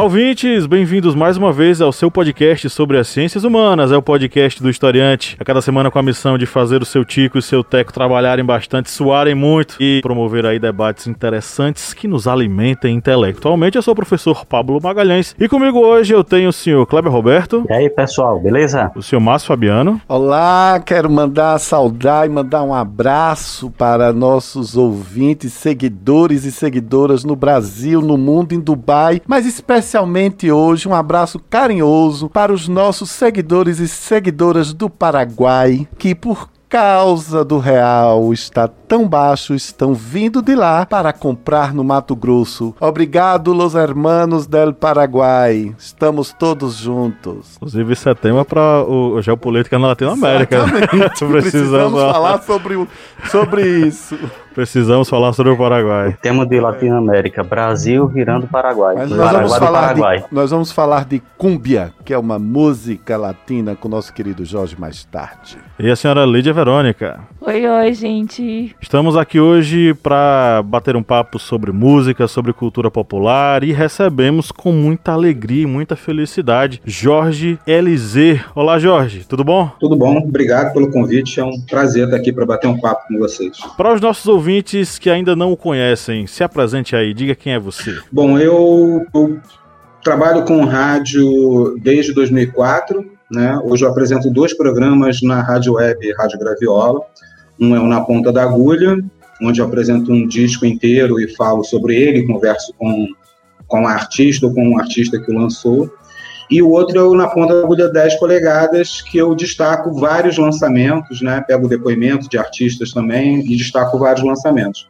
Olá, ouvintes! Bem-vindos mais uma vez ao seu podcast sobre as ciências humanas. É o podcast do historiante. A cada semana com a missão de fazer o seu Tico e o seu Teco trabalharem bastante, suarem muito e promover aí debates interessantes que nos alimentem intelectualmente. Eu sou o professor Pablo Magalhães e comigo hoje eu tenho o senhor Kleber Roberto. E aí, pessoal, beleza? O senhor Márcio Fabiano. Olá, quero mandar saudar e mandar um abraço para nossos ouvintes, seguidores e seguidoras no Brasil, no mundo, em Dubai, mas especialmente especialmente hoje um abraço carinhoso para os nossos seguidores e seguidoras do Paraguai, que por causa do real está tão baixo, estão vindo de lá para comprar no Mato Grosso. Obrigado, los hermanos del Paraguai. Estamos todos juntos. Inclusive, isso é tema para o Geopolítica na Latinoamérica. Precisamos, Precisamos falar sobre, sobre isso. Precisamos falar sobre o Paraguai. Tema de Latinoamérica, Brasil virando Paraguai. Mas nós, vamos falar Paraguai. De, nós vamos falar de cúmbia, que é uma música latina com o nosso querido Jorge mais tarde. E a senhora Lídia Verônica. Oi, oi, gente. Estamos aqui hoje para bater um papo sobre música, sobre cultura popular e recebemos com muita alegria e muita felicidade Jorge Elizer. Olá, Jorge, tudo bom? Tudo bom, obrigado pelo convite. É um prazer estar aqui para bater um papo com vocês. Para os nossos ouvintes que ainda não o conhecem, se apresente aí, diga quem é você. Bom, eu, eu trabalho com rádio desde 2004. Né? Hoje eu apresento dois programas na rádio web Rádio Graviola. Um é o Na Ponta da Agulha, onde eu apresento um disco inteiro e falo sobre ele, converso com, com a artista ou com um artista que o lançou. E o outro é o Na Ponta da Agulha 10 polegadas, que eu destaco vários lançamentos, né? pego depoimentos de artistas também e destaco vários lançamentos.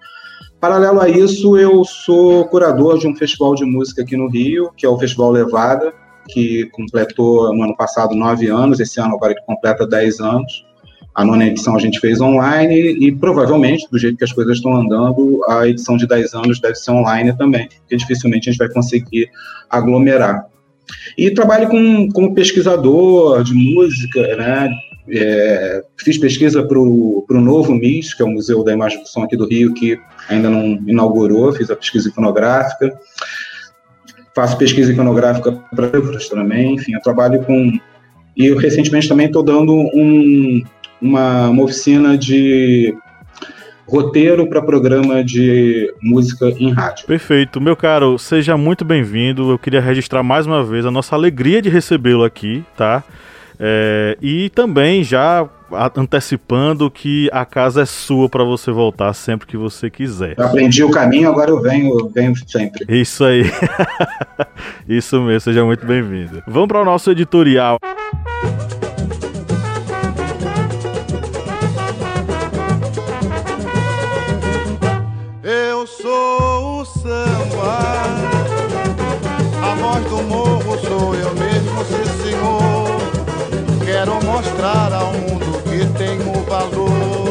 Paralelo a isso, eu sou curador de um festival de música aqui no Rio, que é o Festival Levada, que completou no ano passado nove anos, esse ano agora ele completa dez anos. A nona edição a gente fez online e provavelmente, do jeito que as coisas estão andando, a edição de 10 anos deve ser online também, porque dificilmente a gente vai conseguir aglomerar. E trabalho com, como pesquisador de música, né? É, fiz pesquisa para o Novo MIS, que é o Museu da Imagem do Som aqui do Rio, que ainda não inaugurou, fiz a pesquisa iconográfica. Faço pesquisa iconográfica para livros também, enfim, eu trabalho com. E eu recentemente também estou dando um, uma, uma oficina de roteiro para programa de música em rádio. Perfeito. Meu caro, seja muito bem-vindo. Eu queria registrar mais uma vez a nossa alegria de recebê-lo aqui, tá? É, e também já antecipando que a casa é sua para você voltar sempre que você quiser. Eu aprendi o caminho, agora eu venho, eu venho sempre. Isso aí. Isso mesmo, seja muito bem-vindo. Vamos para o nosso editorial. Mostrar ao mundo que tenho valor.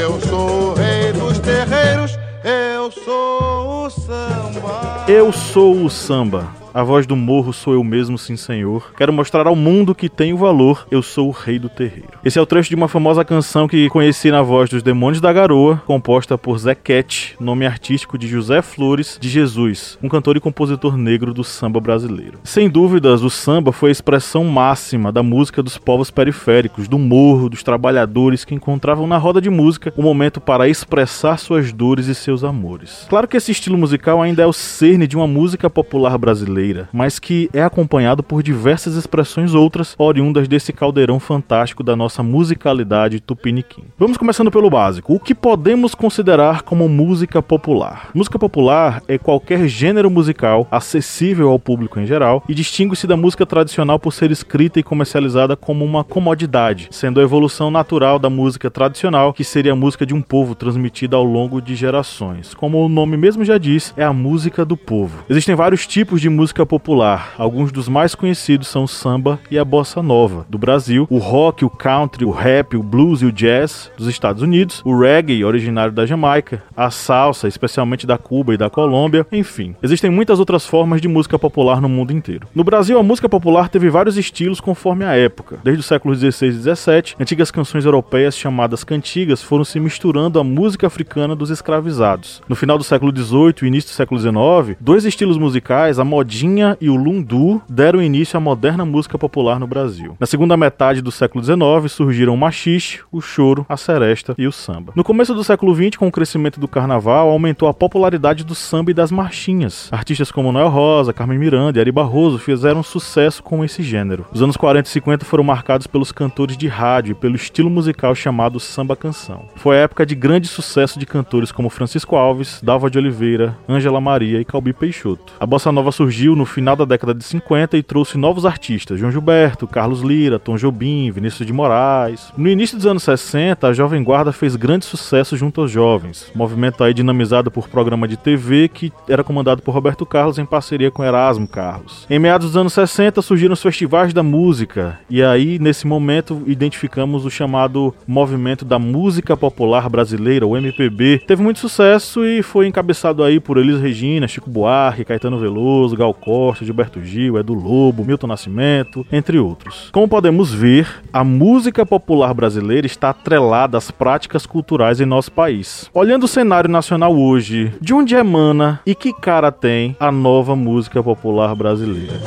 Eu sou o rei dos terreiros, eu sou o samba. Eu sou o samba. A voz do morro sou eu mesmo, sim senhor. Quero mostrar ao mundo que tenho valor, eu sou o rei do terreiro. Esse é o trecho de uma famosa canção que conheci na voz dos Demônios da Garoa, composta por Zé Cat, nome artístico de José Flores de Jesus, um cantor e compositor negro do samba brasileiro. Sem dúvidas, o samba foi a expressão máxima da música dos povos periféricos, do morro, dos trabalhadores que encontravam na roda de música o um momento para expressar suas dores e seus amores. Claro que esse estilo musical ainda é o cerne de uma música popular brasileira brasileira, mas que é acompanhado por diversas expressões outras oriundas desse caldeirão fantástico da nossa musicalidade tupiniquim. Vamos começando pelo básico. O que podemos considerar como música popular? Música popular é qualquer gênero musical acessível ao público em geral e distingue-se da música tradicional por ser escrita e comercializada como uma comodidade, sendo a evolução natural da música tradicional, que seria a música de um povo transmitida ao longo de gerações. Como o nome mesmo já diz, é a música do povo. Existem vários tipos de música música popular. Alguns dos mais conhecidos são o samba e a bossa nova do Brasil, o rock, o country, o rap, o blues e o jazz dos Estados Unidos, o reggae, originário da Jamaica, a salsa, especialmente da Cuba e da Colômbia, enfim. Existem muitas outras formas de música popular no mundo inteiro. No Brasil, a música popular teve vários estilos conforme a época. Desde o século XVI e XVII, antigas canções europeias chamadas cantigas foram se misturando à música africana dos escravizados. No final do século XVIII e início do século XIX, dois estilos musicais, a modinha e o lundu, deram início à moderna música popular no Brasil. Na segunda metade do século XIX surgiram o machixe, o choro, a seresta e o samba. No começo do século XX, com o crescimento do carnaval, aumentou a popularidade do samba e das marchinhas. Artistas como Noel Rosa, Carmen Miranda e Ari Barroso fizeram sucesso com esse gênero. Os anos 40 e 50 foram marcados pelos cantores de rádio e pelo estilo musical chamado samba canção. Foi a época de grande sucesso de cantores como Francisco Alves, Dalva de Oliveira, Ângela Maria e Calbi Peixoto. A bossa nova surgiu no final da década de 50 e trouxe novos artistas, João Gilberto, Carlos Lira, Tom Jobim, Vinícius de Moraes. No início dos anos 60, a Jovem Guarda fez grande sucesso junto aos jovens, movimento aí dinamizado por programa de TV que era comandado por Roberto Carlos em parceria com Erasmo Carlos. Em meados dos anos 60 surgiram os festivais da música e aí nesse momento identificamos o chamado movimento da música popular brasileira, o MPB. Teve muito sucesso e foi encabeçado aí por Elis Regina, Chico Buarque, Caetano Veloso, Gal Costa, Gilberto Gil, Edu Lobo, Milton Nascimento, entre outros. Como podemos ver, a música popular brasileira está atrelada às práticas culturais em nosso país. Olhando o cenário nacional hoje, de onde emana e que cara tem a nova música popular brasileira?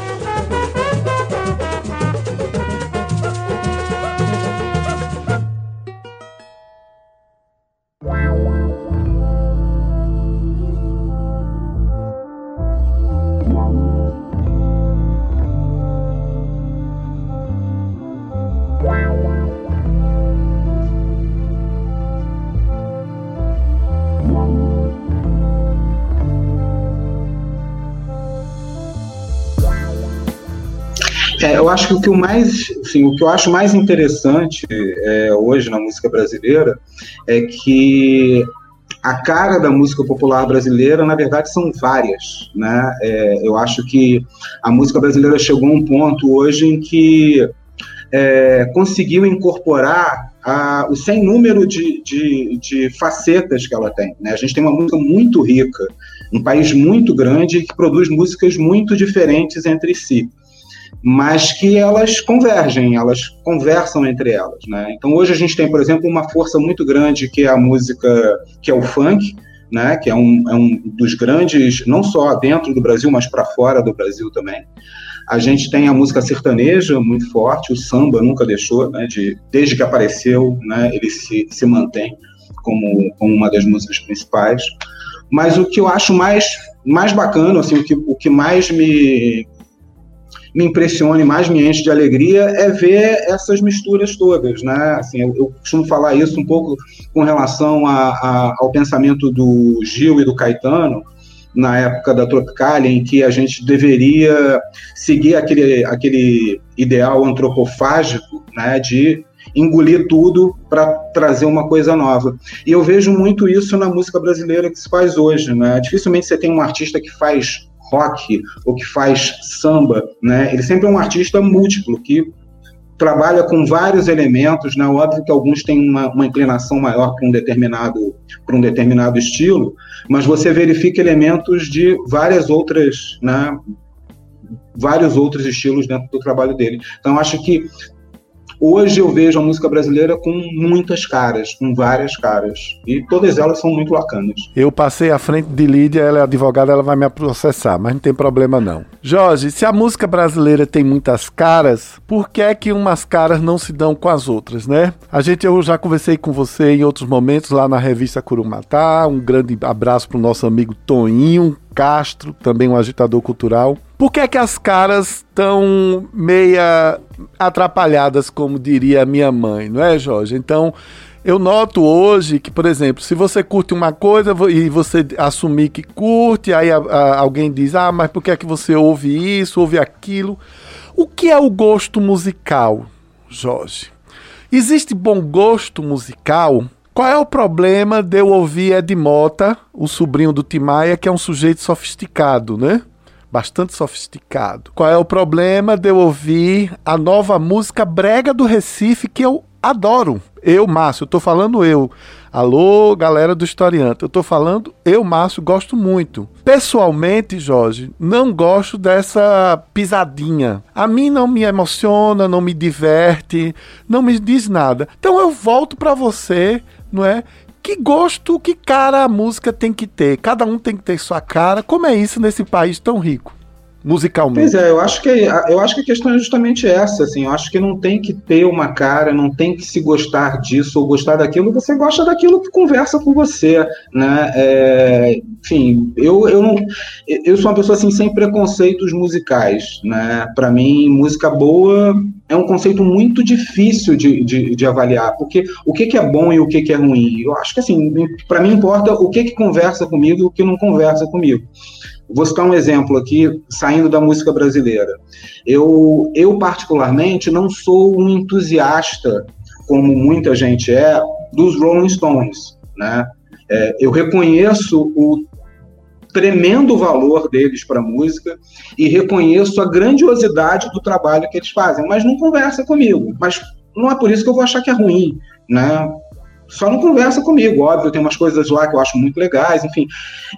Eu acho que o que o mais, assim, o que eu acho mais interessante é, hoje na música brasileira é que a cara da música popular brasileira, na verdade, são várias, né? É, eu acho que a música brasileira chegou a um ponto hoje em que é, conseguiu incorporar a, o sem número de, de, de, facetas que ela tem. Né? A gente tem uma música muito rica, um país muito grande que produz músicas muito diferentes entre si mas que elas convergem, elas conversam entre elas, né? Então hoje a gente tem, por exemplo, uma força muito grande que é a música, que é o funk, né? Que é um, é um dos grandes, não só dentro do Brasil, mas para fora do Brasil também. A gente tem a música sertaneja muito forte, o samba nunca deixou, né? De, desde que apareceu, né? Ele se, se mantém como, como uma das músicas principais. Mas o que eu acho mais mais bacana, assim, o que, o que mais me, me impressiona e mais me enche de alegria é ver essas misturas todas, né? Assim, eu, eu costumo falar isso um pouco com relação a, a, ao pensamento do Gil e do Caetano, na época da Tropicália, em que a gente deveria seguir aquele, aquele ideal antropofágico né, de engolir tudo para trazer uma coisa nova. E eu vejo muito isso na música brasileira que se faz hoje. Né? Dificilmente você tem um artista que faz rock ou que faz samba, né? Ele sempre é um artista múltiplo que trabalha com vários elementos, né? Óbvio que alguns têm uma, uma inclinação maior para um determinado para um determinado estilo, mas você verifica elementos de várias outras, né? Vários outros estilos dentro do trabalho dele. Então acho que Hoje eu vejo a música brasileira com muitas caras, com várias caras. E todas elas são muito bacanas. Eu passei à frente de Lídia, ela é advogada, ela vai me processar, mas não tem problema não. Jorge, se a música brasileira tem muitas caras, por que é que umas caras não se dão com as outras, né? A gente, eu já conversei com você em outros momentos lá na revista Curumatá. Um grande abraço para o nosso amigo Toninho Castro, também um agitador cultural. Por que é que as caras estão meia atrapalhadas, como diria minha mãe, não é, Jorge? Então, eu noto hoje que, por exemplo, se você curte uma coisa e você assumir que curte, aí a, a, alguém diz, ah, mas por que é que você ouve isso, ouve aquilo? O que é o gosto musical, Jorge? Existe bom gosto musical? Qual é o problema de eu ouvir Ed Mota, o sobrinho do Timaya, que é um sujeito sofisticado, né? Bastante sofisticado. Qual é o problema de eu ouvir a nova música brega do Recife que eu adoro? Eu, Márcio, tô falando eu. Alô, galera do Historiante. Eu tô falando eu, Márcio, gosto muito. Pessoalmente, Jorge, não gosto dessa pisadinha. A mim não me emociona, não me diverte, não me diz nada. Então eu volto para você, não é? Que gosto, que cara a música tem que ter. Cada um tem que ter sua cara. Como é isso nesse país tão rico? Musicalmente. Pois é, eu acho que eu acho que a questão é justamente essa, assim, eu acho que não tem que ter uma cara, não tem que se gostar disso ou gostar daquilo, você gosta daquilo que conversa com você, né? É, enfim, eu, eu não, eu sou uma pessoa assim sem preconceitos musicais, né? Para mim, música boa é um conceito muito difícil de, de, de, avaliar, porque o que, que é bom e o que, que é ruim. Eu acho que assim, para mim importa o que que conversa comigo e o que não conversa comigo. Vou citar um exemplo aqui, saindo da música brasileira. Eu, eu particularmente, não sou um entusiasta, como muita gente é, dos Rolling Stones. Né? É, eu reconheço o tremendo valor deles para a música e reconheço a grandiosidade do trabalho que eles fazem, mas não conversa comigo. Mas não é por isso que eu vou achar que é ruim, né? Só não conversa comigo, óbvio, tem umas coisas lá que eu acho muito legais, enfim.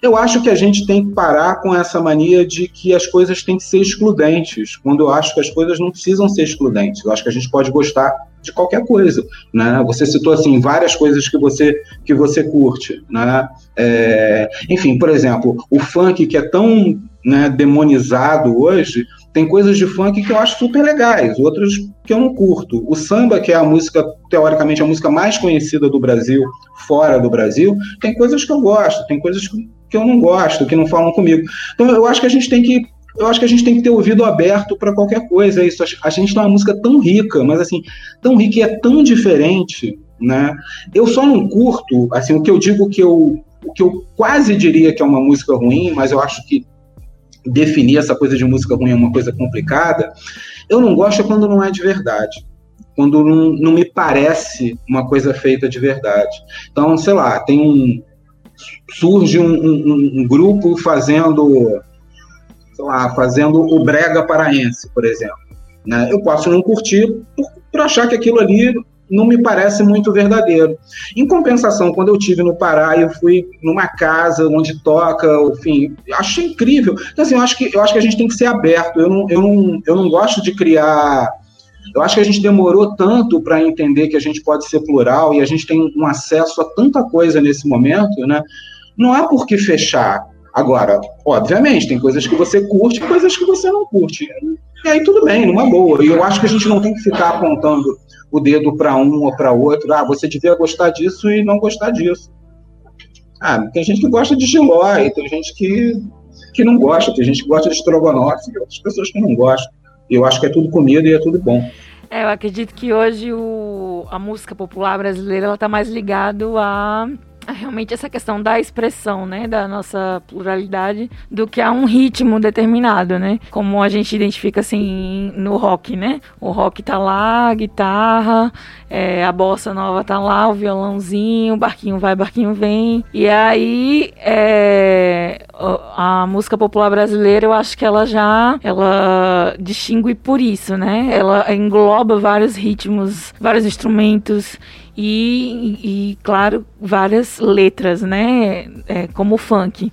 Eu acho que a gente tem que parar com essa mania de que as coisas têm que ser excludentes, quando eu acho que as coisas não precisam ser excludentes. Eu acho que a gente pode gostar de qualquer coisa, né? Você citou assim várias coisas que você que você curte, né? É, enfim, por exemplo, o funk que é tão né, demonizado hoje, tem coisas de funk que eu acho super legais, outras que eu não curto. O samba, que é a música, teoricamente, a música mais conhecida do Brasil, fora do Brasil, tem coisas que eu gosto, tem coisas que eu não gosto, que não falam comigo. Então eu acho que a gente tem que eu acho que a gente tem que ter ouvido aberto para qualquer coisa. É isso. A gente tem uma música tão rica, mas assim, tão rica e é tão diferente, né? Eu só não curto, assim, o que eu digo que eu, o que eu quase diria que é uma música ruim, mas eu acho que definir essa coisa de música ruim é uma coisa complicada. Eu não gosto quando não é de verdade. Quando não, não me parece uma coisa feita de verdade. Então, sei lá, tem um. Surge um, um, um grupo fazendo. Sei lá, fazendo o Brega Paraense, por exemplo. Né? Eu posso não curtir por, por achar que aquilo ali não me parece muito verdadeiro. Em compensação, quando eu tive no Pará, eu fui numa casa onde toca, enfim, achei incrível. Então, assim, eu acho que, eu acho que a gente tem que ser aberto. Eu não, eu não, eu não gosto de criar. Eu acho que a gente demorou tanto para entender que a gente pode ser plural e a gente tem um acesso a tanta coisa nesse momento, né? Não há por que fechar. Agora, obviamente, tem coisas que você curte e coisas que você não curte. E aí tudo bem, numa boa. E eu acho que a gente não tem que ficar apontando o dedo para um ou para outro. Ah, você devia gostar disso e não gostar disso. Ah, tem gente que gosta de giló tem gente que, que não gosta, tem gente que gosta de estrogonofe e outras pessoas que não gostam. Eu acho que é tudo comida e é tudo bom. É, eu acredito que hoje o, a música popular brasileira ela está mais ligado a realmente essa questão da expressão, né, da nossa pluralidade, do que a um ritmo determinado, né? Como a gente identifica assim no rock, né? O rock tá lá, a guitarra, é, a bossa nova tá lá, o violãozinho, barquinho vai, barquinho vem. E aí é, a música popular brasileira, eu acho que ela já ela distingue por isso, né? Ela engloba vários ritmos, vários instrumentos e, e claro, várias letras, né? É, como o funk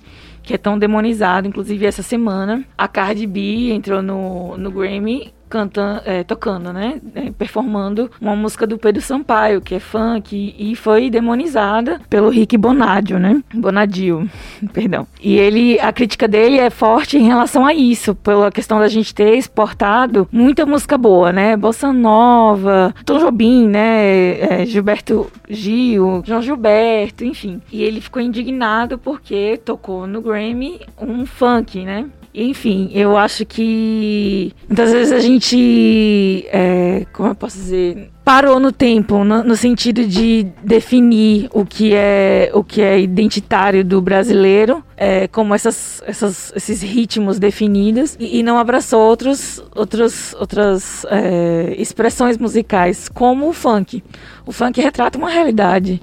que é tão demonizado. Inclusive, essa semana, a Cardi B entrou no, no Grammy cantando, é, tocando, né? É, performando uma música do Pedro Sampaio, que é funk, e foi demonizada pelo Rick Bonadio, né? Bonadio, perdão. E ele, a crítica dele é forte em relação a isso, pela questão da gente ter exportado muita música boa, né? Bossa Nova, Tom Jobim, né? É, Gilberto Gil, João Gilberto, enfim. E ele ficou indignado porque tocou no Grammy um funk, né? Enfim, eu acho que muitas vezes a gente, é, como eu posso dizer, parou no tempo, no, no, sentido de definir o que é o que é identitário do brasileiro, é, como essas, essas, esses ritmos definidos, e, e, não abraçou outros, outros, outras é, expressões musicais, como o funk. O funk retrata uma realidade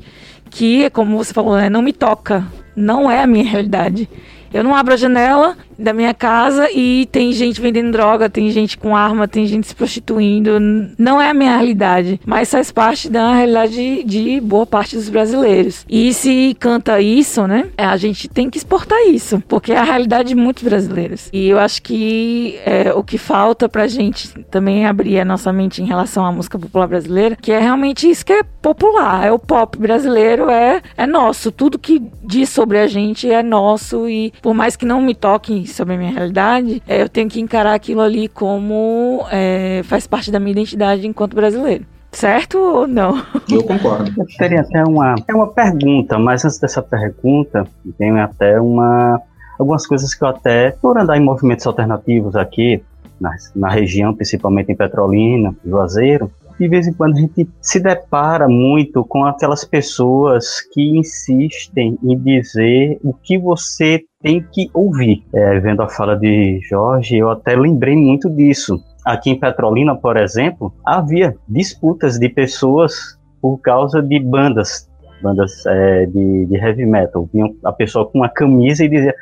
que, como você falou, né, não me toca, não é a minha realidade. Eu não abro a janela da minha casa e tem gente vendendo droga, tem gente com arma, tem gente se prostituindo. Não é a minha realidade, mas faz parte da realidade de boa parte dos brasileiros. E se canta isso, né? A gente tem que exportar isso, porque é a realidade de muitos brasileiros. E eu acho que é, o que falta pra gente também abrir a nossa mente em relação à música popular brasileira, que é realmente isso que é popular, é o pop brasileiro, é, é nosso. Tudo que diz sobre a gente é nosso e por mais que não me toque sobre a minha realidade, é, eu tenho que encarar aquilo ali como é, faz parte da minha identidade enquanto brasileiro. Certo ou não? Eu concordo. Eu teria até uma, é uma pergunta, mas antes dessa pergunta, tem até uma algumas coisas que eu até, por andar em movimentos alternativos aqui, na, na região, principalmente em Petrolina, Juazeiro, de vez em quando a gente se depara muito com aquelas pessoas que insistem em dizer o que você tem que ouvir. É, vendo a fala de Jorge, eu até lembrei muito disso. Aqui em Petrolina, por exemplo, havia disputas de pessoas por causa de bandas, bandas é, de, de heavy metal. Vinha a pessoa com uma camisa e dizia: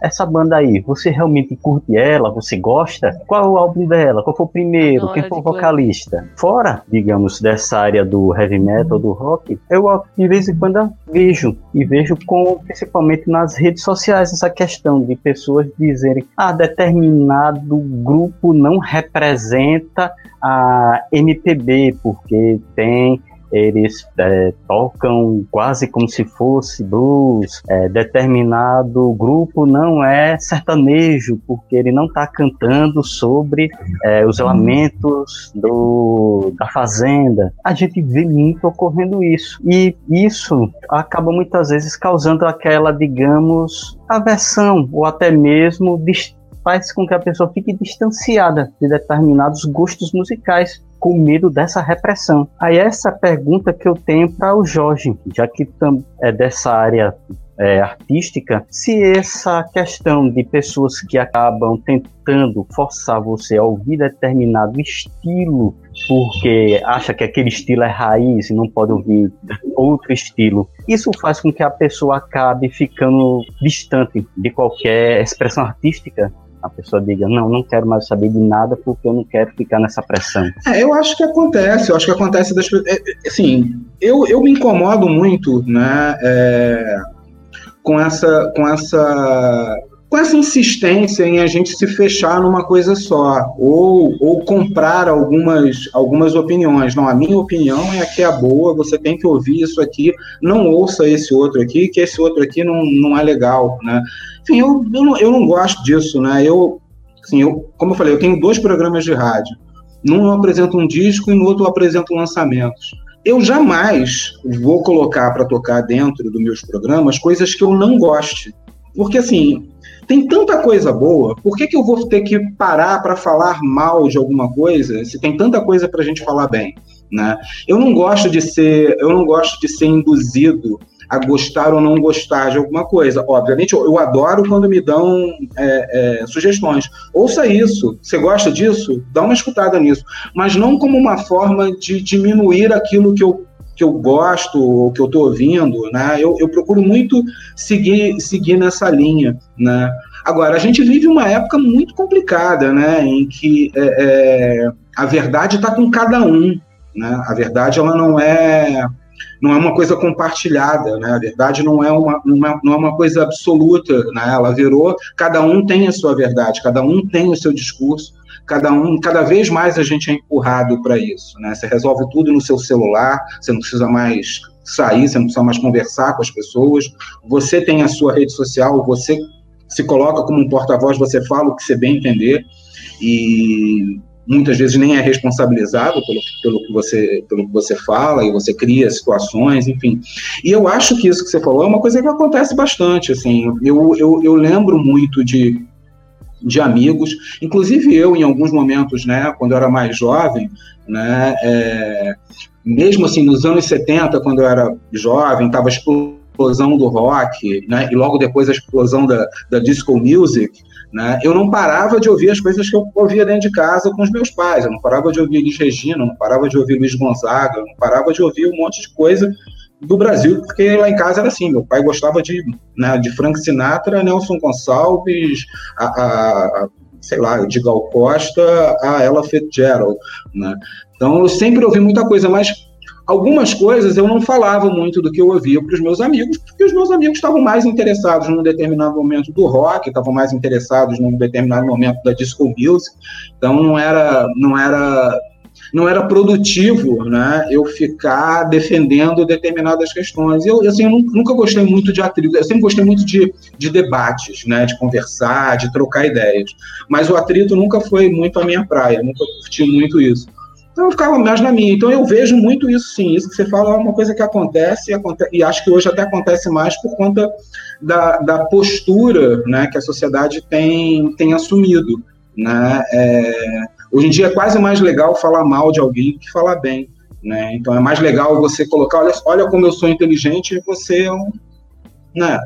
essa banda aí, você realmente curte ela? Você gosta? Qual é o álbum dela? Qual foi o primeiro? Quem foi o vocalista? Fora, digamos, dessa área do heavy metal, do rock, eu de vez em quando vejo, e vejo com, principalmente nas redes sociais, essa questão de pessoas dizerem, ah, determinado grupo não representa a MPB, porque tem eles é, tocam quase como se fosse blues. É, determinado grupo não é sertanejo, porque ele não está cantando sobre é, os elementos do, da fazenda. A gente vê muito ocorrendo isso. E isso acaba muitas vezes causando aquela, digamos, aversão ou até mesmo faz com que a pessoa fique distanciada de determinados gostos musicais com medo dessa repressão. Aí essa pergunta que eu tenho para o Jorge, já que é dessa área é, artística, se essa questão de pessoas que acabam tentando forçar você a ouvir determinado estilo porque acha que aquele estilo é raiz e não pode ouvir outro estilo. Isso faz com que a pessoa acabe ficando distante de qualquer expressão artística a pessoa diga, não, não quero mais saber de nada porque eu não quero ficar nessa pressão. É, eu acho que acontece, eu acho que acontece das é, é, assim, eu, eu me incomodo muito, né, é, com essa, com essa com essa insistência em a gente se fechar numa coisa só, ou, ou comprar algumas, algumas opiniões. Não, a minha opinião é que é boa, você tem que ouvir isso aqui, não ouça esse outro aqui, que esse outro aqui não, não é legal, né? Enfim, eu, eu, não, eu não gosto disso, né? Eu, assim, eu, como eu falei, eu tenho dois programas de rádio. Num eu apresento um disco e no outro eu apresento lançamentos. Eu jamais vou colocar para tocar dentro dos meus programas coisas que eu não goste. Porque, assim, tem tanta coisa boa, por que, que eu vou ter que parar para falar mal de alguma coisa se tem tanta coisa para a gente falar bem? Né? Eu não gosto de ser, eu não gosto de ser induzido a gostar ou não gostar de alguma coisa. Obviamente, eu, adoro quando me dão é, é, sugestões. Ouça isso. Você gosta disso? Dá uma escutada nisso. Mas não como uma forma de diminuir aquilo que eu que eu gosto ou que eu estou ouvindo, né? Eu, eu, procuro muito seguir, seguir nessa linha, né? Agora, a gente vive uma época muito complicada, né? Em que é, é, a verdade está com cada um, né? A verdade, ela não é não é uma coisa compartilhada, né? A verdade não é uma, uma, não é uma coisa absoluta, né? Ela virou, cada um tem a sua verdade, cada um tem o seu discurso, cada um, cada vez mais a gente é empurrado para isso, né? Você resolve tudo no seu celular, você não precisa mais sair, você não precisa mais conversar com as pessoas, você tem a sua rede social, você se coloca como um porta-voz, você fala o que você bem entender e muitas vezes nem é responsabilizado pelo, pelo, que você, pelo que você fala e você cria situações, enfim. E eu acho que isso que você falou é uma coisa que acontece bastante, assim. Eu, eu, eu lembro muito de de amigos, inclusive eu em alguns momentos, né, quando eu era mais jovem, né, é, mesmo assim nos anos 70, quando eu era jovem, estava a explosão do rock, né, e logo depois a explosão da, da disco music, né, eu não parava de ouvir as coisas que eu ouvia dentro de casa com os meus pais, eu não parava de ouvir Elis Regina, não parava de ouvir Luiz Gonzaga, não parava de ouvir um monte de coisa do Brasil, porque lá em casa era assim, meu pai gostava de, né, de Frank Sinatra, Nelson Gonçalves, a, a sei lá, de Gal Costa a Ella Fitzgerald, né? Então eu sempre ouvi muita coisa, mas algumas coisas eu não falava muito do que eu ouvia para os meus amigos, porque os meus amigos estavam mais interessados num determinado momento do rock, estavam mais interessados num determinado momento da disco music, então não era, não era não era produtivo né, eu ficar defendendo determinadas questões. Eu, assim, eu nunca gostei muito de atrito, eu sempre gostei muito de, de debates, né, de conversar, de trocar ideias. Mas o atrito nunca foi muito a minha praia, nunca curti muito isso. Então eu ficava mais na minha. Então eu vejo muito isso sim. Isso que você fala é uma coisa que acontece, e acho que hoje até acontece mais por conta da, da postura né, que a sociedade tem, tem assumido. Né? É, Hoje em dia é quase mais legal falar mal de alguém do que falar bem. Né? Então é mais legal você colocar, olha, olha como eu sou inteligente e você é né,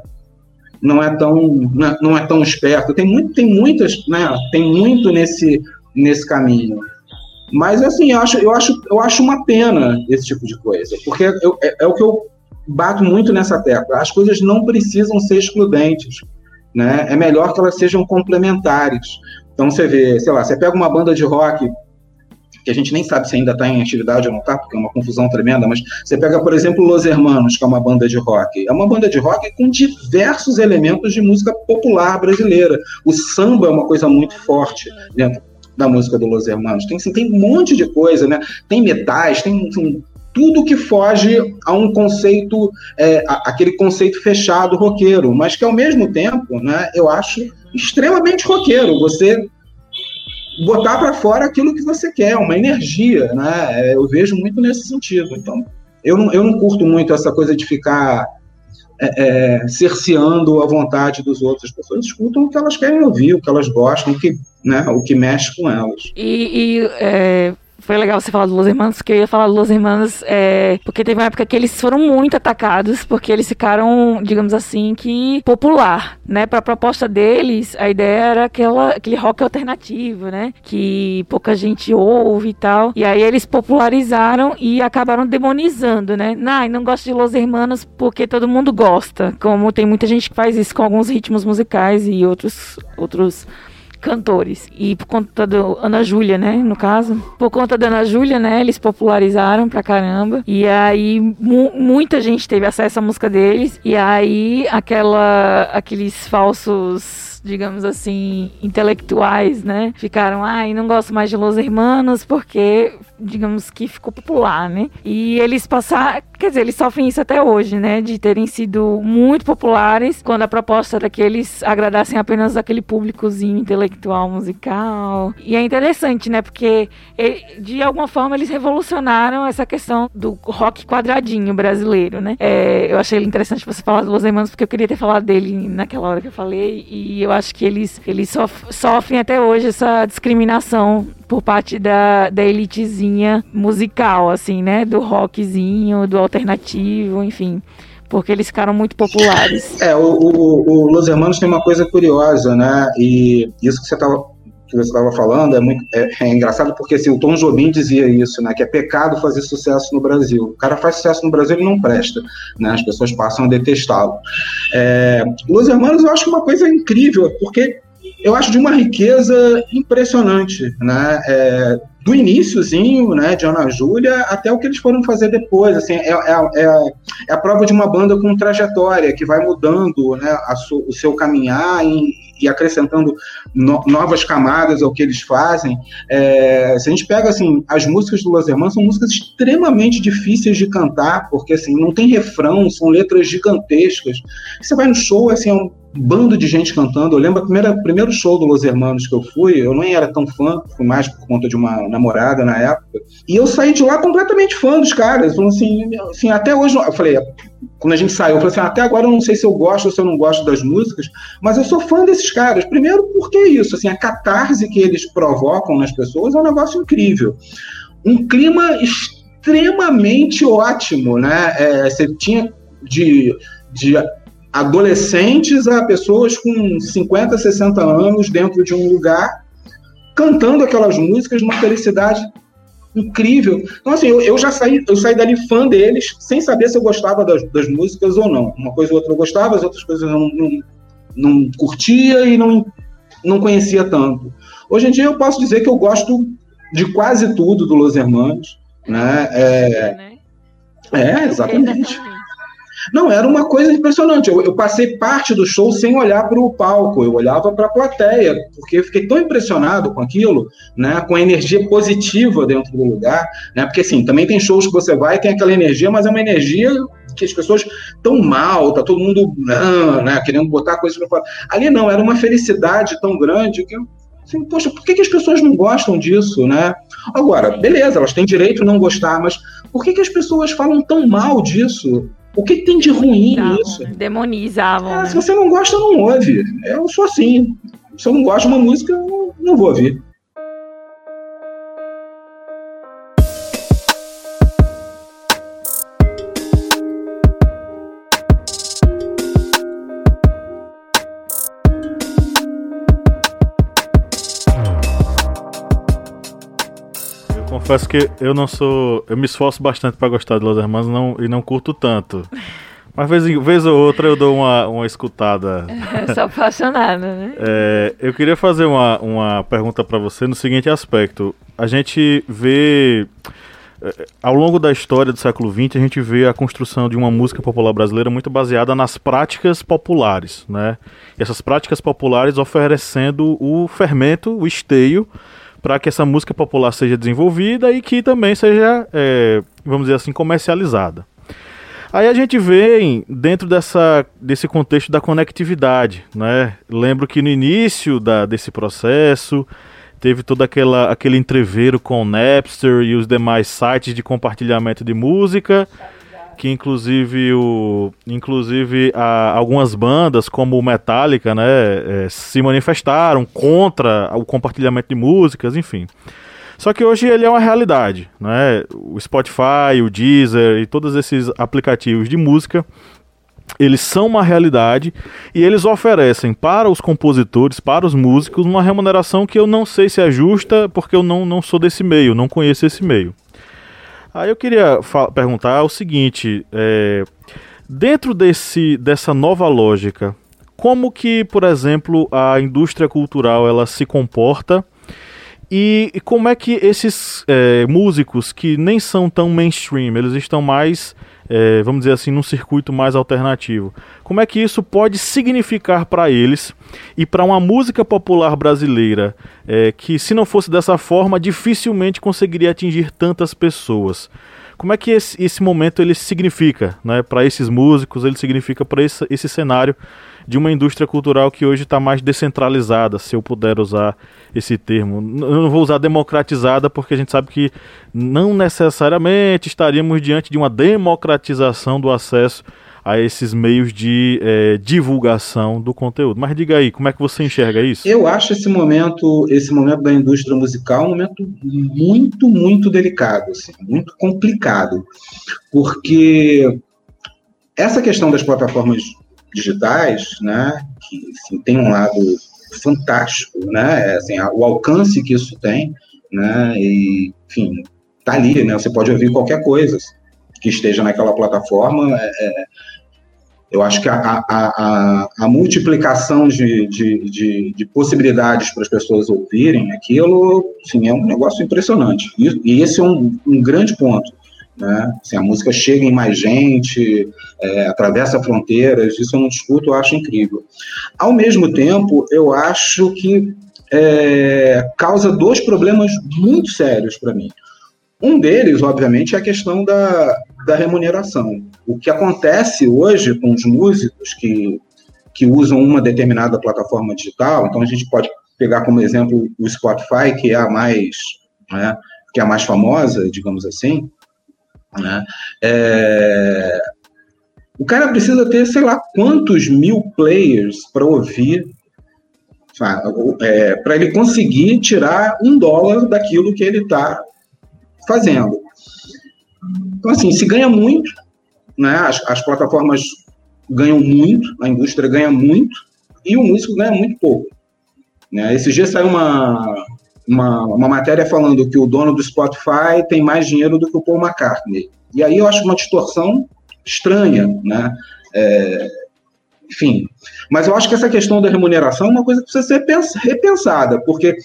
não é tão não é, não é tão esperto. Tem muito, tem muitas, né, tem muito nesse nesse caminho. Mas assim, eu acho, eu acho, eu acho uma pena esse tipo de coisa, porque eu, é, é o que eu bato muito nessa tecla. As coisas não precisam ser excludentes, né? É melhor que elas sejam complementares. Então você vê, sei lá, você pega uma banda de rock que a gente nem sabe se ainda está em atividade ou não está, porque é uma confusão tremenda, mas você pega, por exemplo, Los Hermanos, que é uma banda de rock. É uma banda de rock com diversos elementos de música popular brasileira. O samba é uma coisa muito forte dentro da música do Los Hermanos. Tem, assim, tem um monte de coisa, né? Tem metais, tem, tem tudo que foge a um conceito, é, a, aquele conceito fechado roqueiro, mas que ao mesmo tempo, né, eu acho extremamente roqueiro. Você botar para fora aquilo que você quer, uma energia, né? É, eu vejo muito nesse sentido. Então, eu não, eu não curto muito essa coisa de ficar é, é, cerceando a vontade dos outros. As pessoas escutam o que elas querem ouvir, o que elas gostam, o que, né, o que mexe com elas. E, e é, foi legal você falar do Los Hermanos, porque eu ia falar do Los Hermanos, é, porque teve uma época que eles foram muito atacados, porque eles ficaram, digamos assim, que popular, né? Pra proposta deles, a ideia era aquela, aquele rock alternativo, né? Que pouca gente ouve e tal. E aí eles popularizaram e acabaram demonizando, né? Não, não gosto de Los Hermanos porque todo mundo gosta. Como tem muita gente que faz isso com alguns ritmos musicais e outros, outros cantores. E por conta do Ana Júlia, né, no caso, por conta da Ana Júlia, né, eles popularizaram pra caramba. E aí mu muita gente teve acesso à música deles. E aí aquela aqueles falsos digamos assim, intelectuais, né? Ficaram, ai, não gosto mais de Los Hermanos porque, digamos que ficou popular, né? E eles passaram, quer dizer, eles sofrem isso até hoje, né? De terem sido muito populares quando a proposta era que eles agradassem apenas aquele públicozinho intelectual musical. E é interessante, né? Porque de alguma forma eles revolucionaram essa questão do rock quadradinho brasileiro, né? É, eu achei interessante você falar do Los Hermanos porque eu queria ter falado dele naquela hora que eu falei e eu eu acho que eles, eles sof sofrem até hoje essa discriminação por parte da, da elitezinha musical, assim, né? Do rockzinho, do alternativo, enfim porque eles ficaram muito populares. É, o, o, o Los Hermanos tem uma coisa curiosa, né? E isso que você estava que você estava falando é muito é, é, engraçado porque assim, o Tom Jobim dizia isso, né, que é pecado fazer sucesso no Brasil. O cara faz sucesso no Brasil e não presta, né? As pessoas passam a detestá-lo. É, Los Hermanos eu acho uma coisa incrível porque eu acho de uma riqueza impressionante, né? É, do iníciozinho, né, de Ana Júlia, até o que eles foram fazer depois, assim, é, é, é, é a prova de uma banda com trajetória, que vai mudando, né, su, o seu caminhar e, e acrescentando no, novas camadas ao que eles fazem. É, se a gente pega, assim, as músicas do Los Hermanos são músicas extremamente difíceis de cantar, porque, assim, não tem refrão, são letras gigantescas. Você vai no show, assim, é um bando de gente cantando. Eu lembro o primeiro show do Los Hermanos que eu fui, eu nem era tão fã, fui mais por conta de uma namorada na época. E eu saí de lá completamente fã dos caras. Falando assim, assim, até hoje, eu falei, quando a gente saiu, eu falei assim, até agora eu não sei se eu gosto ou se eu não gosto das músicas, mas eu sou fã desses caras. Primeiro, porque é isso, assim, a catarse que eles provocam nas pessoas é um negócio incrível. Um clima extremamente ótimo, né? É, você tinha de, de adolescentes a pessoas com 50, 60 anos dentro de um lugar cantando aquelas músicas numa felicidade incrível. Então, assim, eu, eu já saí, eu saí dali fã deles, sem saber se eu gostava das, das músicas ou não. Uma coisa ou outra eu gostava, as outras coisas eu não, não, não curtia e não, não conhecia tanto. Hoje em dia eu posso dizer que eu gosto de quase tudo do Los Hermanos, né? É, né? é exatamente. Não, era uma coisa impressionante. Eu, eu passei parte do show sem olhar para o palco, eu olhava para a plateia, porque eu fiquei tão impressionado com aquilo, né, com a energia positiva dentro do lugar, né, porque assim, também tem shows que você vai e tem aquela energia, mas é uma energia que as pessoas estão mal, tá todo mundo né, querendo botar coisas para fora. Ali não, era uma felicidade tão grande que eu assim, poxa, por que, que as pessoas não gostam disso, né? Agora, beleza, elas têm direito a não gostar, mas por que, que as pessoas falam tão mal disso? O que tem de ruim nisso? Demonizavam. É, né? Se você não gosta, não ouve. Eu sou assim. Se eu não gosto de uma música, eu não vou ouvir. Confesso que eu não sou. Eu me esforço bastante pra gostar de Los Hermanos não, e não curto tanto. Mas vez, vez ou outra eu dou uma, uma escutada. Eu sou apaixonada, né? É, eu queria fazer uma, uma pergunta pra você no seguinte aspecto. A gente vê. é, Ao longo da história do século XX, a gente vê a construção de uma música popular brasileira muito baseada nas práticas populares, né? E essas práticas populares oferecendo o fermento, o esteio, para que essa música popular seja desenvolvida e que também seja, é, vamos dizer assim, comercializada. Aí a gente vem dentro dessa, desse contexto da conectividade, né? Lembro que no início da, desse processo teve todo aquela, aquele entreveiro com o Napster e os demais sites de compartilhamento de música, que inclusive, o, inclusive a, algumas bandas como Metallica, né, eh, se manifestaram contra o compartilhamento de músicas, enfim. Só que hoje ele é uma realidade, né? O Spotify, o Deezer e todos esses aplicativos de música, eles são uma realidade e eles oferecem para os compositores, para os músicos, uma remuneração que eu não sei se é justa, porque eu não, não sou desse meio, não conheço esse meio. Aí eu queria perguntar o seguinte: é, dentro desse, dessa nova lógica, como que, por exemplo, a indústria cultural ela se comporta e, como é que esses é, músicos que nem são tão mainstream, eles estão mais, é, vamos dizer assim, num circuito mais alternativo, como é que isso pode significar para eles e para uma música popular brasileira é, que, se não fosse dessa forma, dificilmente conseguiria atingir tantas pessoas? Como é que esse, esse momento ele significa né, para esses músicos, ele significa para esse, esse cenário de uma indústria cultural que hoje está mais descentralizada, se eu puder usar esse termo. Eu não vou usar democratizada, porque a gente sabe que não necessariamente estaríamos diante de uma democratização do acesso a esses meios de eh, divulgação do conteúdo. Mas diga aí, como é que você enxerga isso? Eu acho esse momento, esse momento da indústria musical um momento muito, muito delicado, assim, muito complicado, porque essa questão das plataformas digitais, né, que assim, tem um lado fantástico, né, assim, a- o alcance que isso tem, né, e, enfim, tá ali, né, você pode ouvir qualquer coisa que esteja naquela plataforma, é, é, eu acho que a, a, a, a multiplicação de, de, de, de possibilidades para as pessoas ouvirem aquilo, sim, é um negócio impressionante. E, e esse é um, um grande ponto. Né? Assim, a música chega em mais gente, é, atravessa fronteiras, isso eu não discuto, eu acho incrível. Ao mesmo tempo, eu acho que é, causa dois problemas muito sérios para mim. Um deles, obviamente, é a questão da, da remuneração. O que acontece hoje com os músicos que, que usam uma determinada plataforma digital, então a gente pode pegar como exemplo o Spotify, que é a mais, né, que é a mais famosa, digamos assim, né, é, o cara precisa ter, sei lá, quantos mil players para ouvir, é, para ele conseguir tirar um dólar daquilo que ele está fazendo. Então, assim, se ganha muito, né? As, as, plataformas ganham muito, a indústria ganha muito, e o músico ganha muito pouco. Né? Esse dia saiu uma, uma, uma matéria falando que o dono do Spotify tem mais dinheiro do que o Paul McCartney. E aí eu acho uma distorção estranha, né? É, enfim, mas eu acho que essa questão da remuneração é uma coisa que precisa ser repensada, porque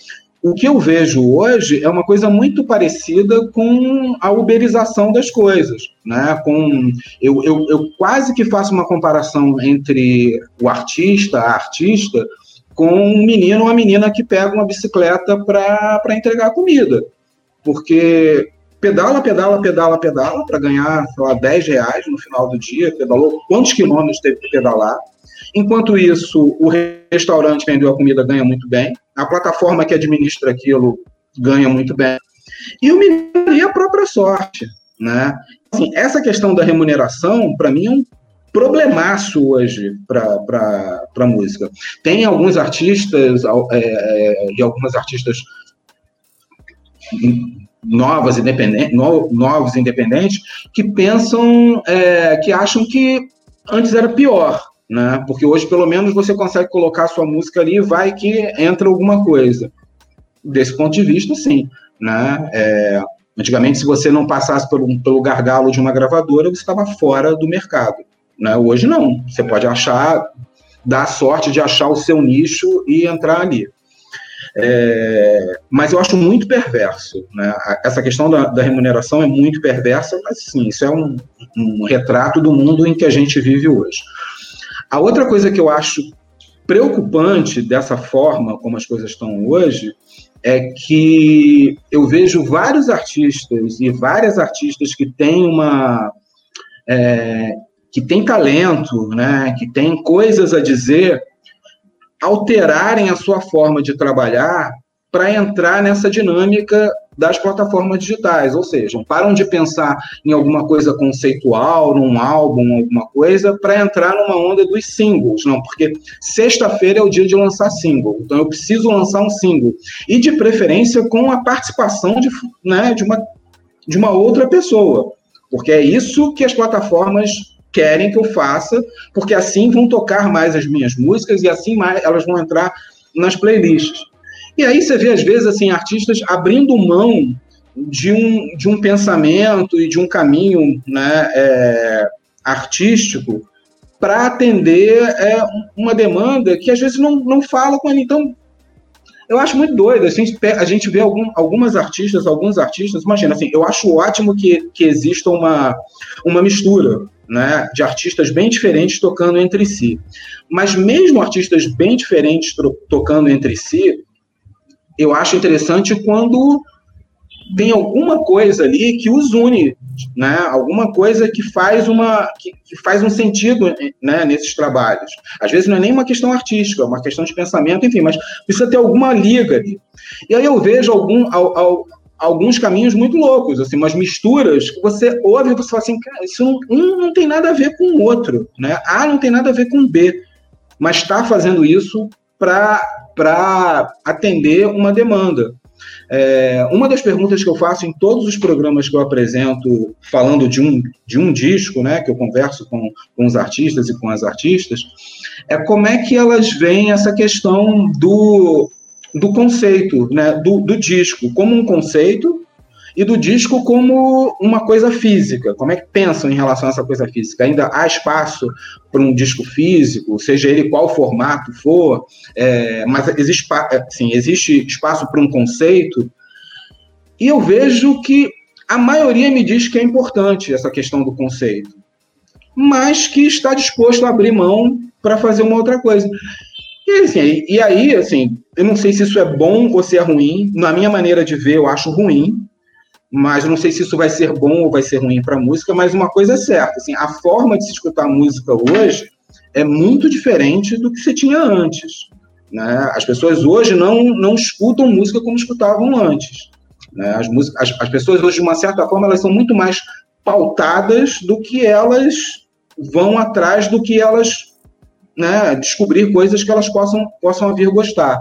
o que eu vejo hoje é uma coisa muito parecida com a uberização das coisas, né? Com eu, eu, eu quase que faço uma comparação entre o artista, a artista, com um menino ou uma menina que pega uma bicicleta para entregar comida, porque pedala, pedala, pedala, pedala para ganhar, lá, 10 reais no final do dia, pedalou quantos quilômetros teve que pedalar. Enquanto isso, o restaurante vendeu a comida ganha muito bem, a plataforma que administra aquilo ganha muito bem, e o menino e a própria sorte. Né? Assim, essa questão da remuneração, para mim, é um problemaço hoje para a música. Tem alguns artistas é, é, e algumas artistas novas, independentes, novos independentes, que pensam, é, que acham que antes era pior, né? Porque hoje, pelo menos, você consegue colocar sua música ali e vai que entra alguma coisa. Desse ponto de vista, sim, né? É, antigamente, se você não passasse pelo, pelo gargalo de uma gravadora, você estava fora do mercado. Né? Hoje não. Você pode achar, dar sorte de achar o seu nicho e entrar ali. É, mas eu acho muito perverso. Né? Essa questão da, da, remuneração é muito perversa, mas sim, isso é um, um retrato do mundo em que a gente vive hoje. A outra coisa que eu acho preocupante dessa forma como as coisas estão hoje é que eu vejo vários artistas e várias artistas que têm uma é, que têm talento, né, que têm coisas a dizer alterarem a sua forma de trabalhar para entrar nessa dinâmica das plataformas digitais, ou seja, param de pensar em alguma coisa conceitual, num álbum, alguma coisa, para entrar numa onda dos singles, não, porque sexta-feira é o dia de lançar single, então eu preciso lançar um single, e de preferência com a participação de, né, de, uma, de uma outra pessoa, porque é isso que as plataformas querem que eu faça, porque assim vão tocar mais as minhas músicas e assim mais elas vão entrar nas playlists. E aí você vê, às vezes, assim, artistas abrindo mão de um, de um pensamento e de um caminho né, é, artístico para atender é, uma demanda que às vezes não, não fala com ele. Então, eu acho muito doido. A gente, a gente vê algum, algumas artistas, alguns artistas, imagina, assim, eu acho ótimo que, que exista uma, uma mistura né, de artistas bem diferentes tocando entre si. Mas mesmo artistas bem diferentes tocando entre si, eu acho interessante quando tem alguma coisa ali que os une, né? Alguma coisa que faz uma que, que, faz um sentido, né? Nesses trabalhos. Às vezes não é nem uma questão artística, é uma questão de pensamento, enfim, mas precisa ter alguma liga ali. E aí eu vejo algum, ao, ao, alguns caminhos muito loucos, assim, umas misturas que você ouve e você fala assim, cara, isso não, um não tem nada a ver com o outro, né? A não tem nada a ver com B, mas está fazendo isso para atender uma demanda. É, uma das perguntas que eu faço em todos os programas que eu apresento, falando de um, de um disco, né, que eu converso com, com os artistas e com as artistas, é como é que elas veem essa questão do do conceito, né, do, do disco. Como um conceito e do disco como uma coisa física. Como é que pensam em relação a essa coisa física? Ainda há espaço para um disco físico, seja ele qual formato for, é, mas existe, assim, existe espaço para um conceito. E eu vejo que a maioria me diz que é importante essa questão do conceito, mas que está disposto a abrir mão para fazer uma outra coisa. E, assim, e aí, assim, eu não sei se isso é bom ou se é ruim. Na minha maneira de ver, eu acho ruim, mas não sei se isso vai ser bom ou vai ser ruim para a música. Mas uma coisa é certa, assim, a forma de se escutar música hoje é muito diferente do que se tinha antes. Né? As pessoas hoje não, não escutam música como escutavam antes. Né? As, as, as pessoas hoje, de uma certa forma, elas são muito mais pautadas do que elas vão atrás do que elas né, descobrir coisas que elas possam, possam vir gostar.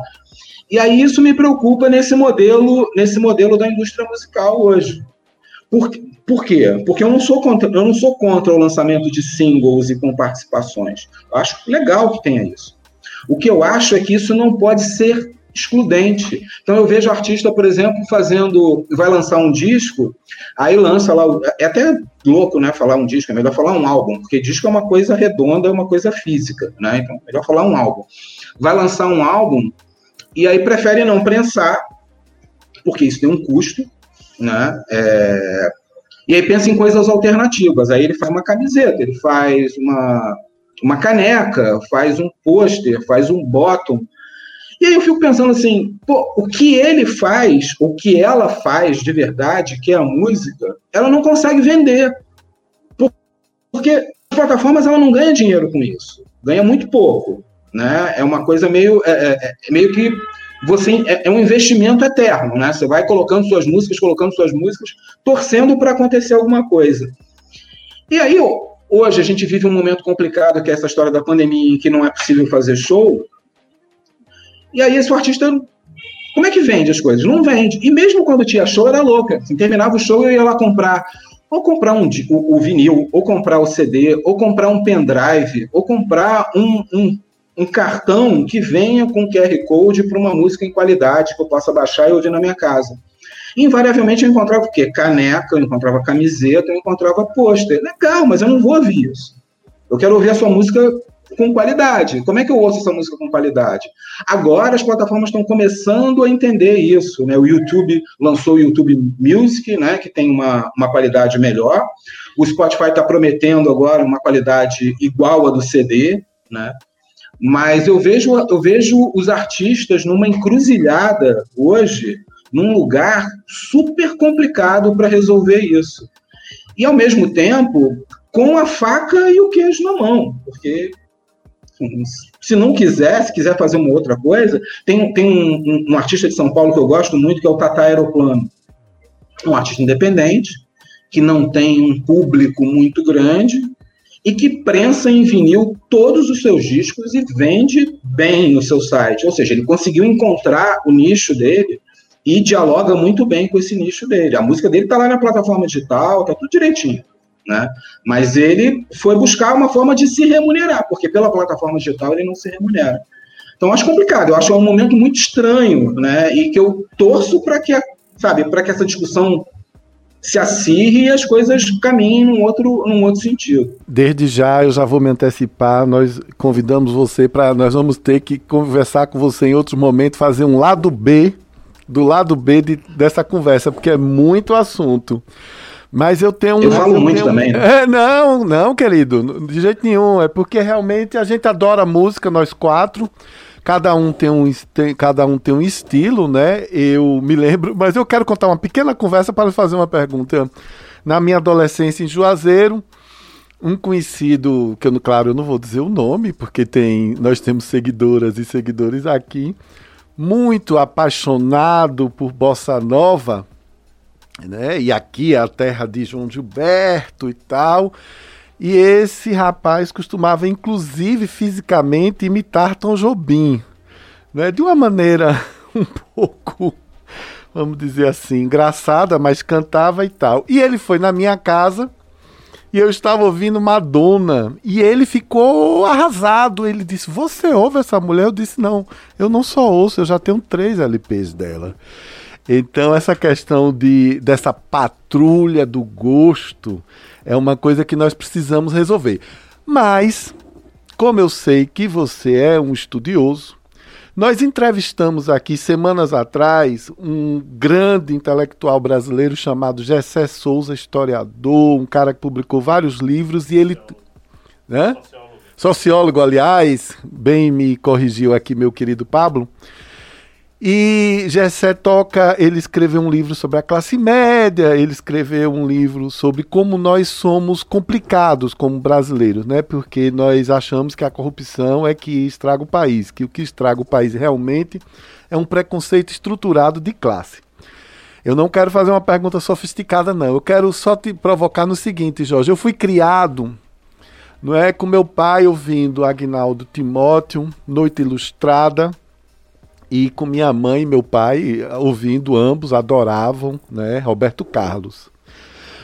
E aí isso me preocupa nesse modelo, nesse modelo da indústria musical hoje. Por, por quê? Porque eu não, sou contra, eu não sou contra o lançamento de singles e com participações. Eu acho legal que tenha isso. O que eu acho é que isso não pode ser excludente. Então eu vejo artista, por exemplo, fazendo, vai lançar um disco, aí lança lá, é até louco, né, falar um disco, é melhor falar um álbum, porque disco é uma coisa redonda, é uma coisa física, né? Então, é melhor falar um álbum. Vai lançar um álbum e aí prefere não prensar, porque isso tem um custo, né? É... E aí pensa em coisas alternativas. Aí ele faz uma camiseta, ele faz uma, uma caneca, faz um pôster, faz um bottom. E aí eu fico pensando assim, pô, o que ele faz, o que ela faz de verdade, que é a música, ela não consegue vender. Porque as plataformas ela não ganha dinheiro com isso. Ganha muito pouco. Né? É uma coisa meio, é, é, é meio que você é, é, um investimento eterno, né? Você vai colocando suas músicas, colocando suas músicas, torcendo para acontecer alguma coisa. E aí, hoje a gente vive um momento complicado, que é essa história da pandemia, em que não é possível fazer show. E aí esse artista, como é que vende as coisas? Não vende. E mesmo quando tinha show, era louca. Assim, terminava o show, eu ia lá comprar ou comprar um, o, o, vinil, ou comprar o CD, ou comprar um pendrive, ou comprar um, um um cartão que venha com QR Code para uma música em qualidade que eu possa baixar e ouvir na minha casa. Invariavelmente eu encontrava o quê? Caneca, eu encontrava camiseta, eu encontrava pôster. Legal, mas eu não vou ouvir isso. Eu quero ouvir a sua música com qualidade. Como é que eu ouço essa música com qualidade? Agora as plataformas estão começando a entender isso. Né? O YouTube lançou o YouTube Music, né? que tem uma, uma qualidade melhor. O Spotify está prometendo agora uma qualidade igual à do CD. Né? Mas eu vejo, eu vejo os artistas numa encruzilhada hoje, num lugar super complicado para resolver isso. E, ao mesmo tempo, com a faca e o queijo na mão, porque se não quiser, se quiser fazer uma outra coisa, tem, tem um, um, um artista de São Paulo que eu gosto muito, que é o Tata Aeroplano. Um artista independente, que não tem um público muito grande, e que prensa em vinil todos os seus discos e vende bem no seu site. Ou seja, ele conseguiu encontrar o nicho dele e dialoga muito bem com esse nicho dele. A música dele está lá na plataforma digital, está tudo direitinho. Né? Mas ele foi buscar uma forma de se remunerar, porque pela plataforma digital ele não se remunera. Então acho complicado, eu acho um momento muito estranho, né? E que eu torço para que, sabe, para que essa discussão se acirre e as coisas caminhem num outro, num outro sentido. Desde já, eu já vou me antecipar, nós convidamos você para, nós vamos ter que conversar com você em outro momento, fazer um lado B, do lado B de, dessa conversa, porque é muito assunto. Mas eu tenho um. Eu falo eu muito tenho, também. Né? É, não, não, querido, de jeito nenhum. É porque realmente a gente adora música, nós quatro. Cada um tem um, tem, cada um tem um estilo, né? Eu me lembro, mas eu quero contar uma pequena conversa para fazer uma pergunta. Na minha adolescência em Juazeiro, um conhecido, que eu, claro, eu não vou dizer o nome, porque tem, nós temos seguidoras e seguidores aqui, muito apaixonado por bossa nova, né? E aqui é a terra de João Gilberto e tal. E esse rapaz costumava, inclusive fisicamente, imitar Tom Jobim, né? de uma maneira um pouco, vamos dizer assim, engraçada, mas cantava e tal. E ele foi na minha casa e eu estava ouvindo Madonna e ele ficou arrasado. Ele disse: Você ouve essa mulher? Eu disse: Não, eu não só ouço, eu já tenho três LPs dela. Então, essa questão de, dessa patrulha do gosto é uma coisa que nós precisamos resolver. Mas, como eu sei que você é um estudioso, nós entrevistamos aqui semanas atrás um grande intelectual brasileiro chamado Gessé Souza, historiador, um cara que publicou vários livros e ele. Né? Sociólogo. Sociólogo, aliás, bem me corrigiu aqui meu querido Pablo. E Gessé toca, ele escreveu um livro sobre a classe média, ele escreveu um livro sobre como nós somos complicados como brasileiros, né? Porque nós achamos que a corrupção é que estraga o país, que o que estraga o país realmente é um preconceito estruturado de classe. Eu não quero fazer uma pergunta sofisticada, não. Eu quero só te provocar no seguinte, Jorge. Eu fui criado, não é, com meu pai ouvindo Agnaldo Timóteo, Noite Ilustrada, e com minha mãe e meu pai ouvindo, ambos adoravam, né, Roberto Carlos.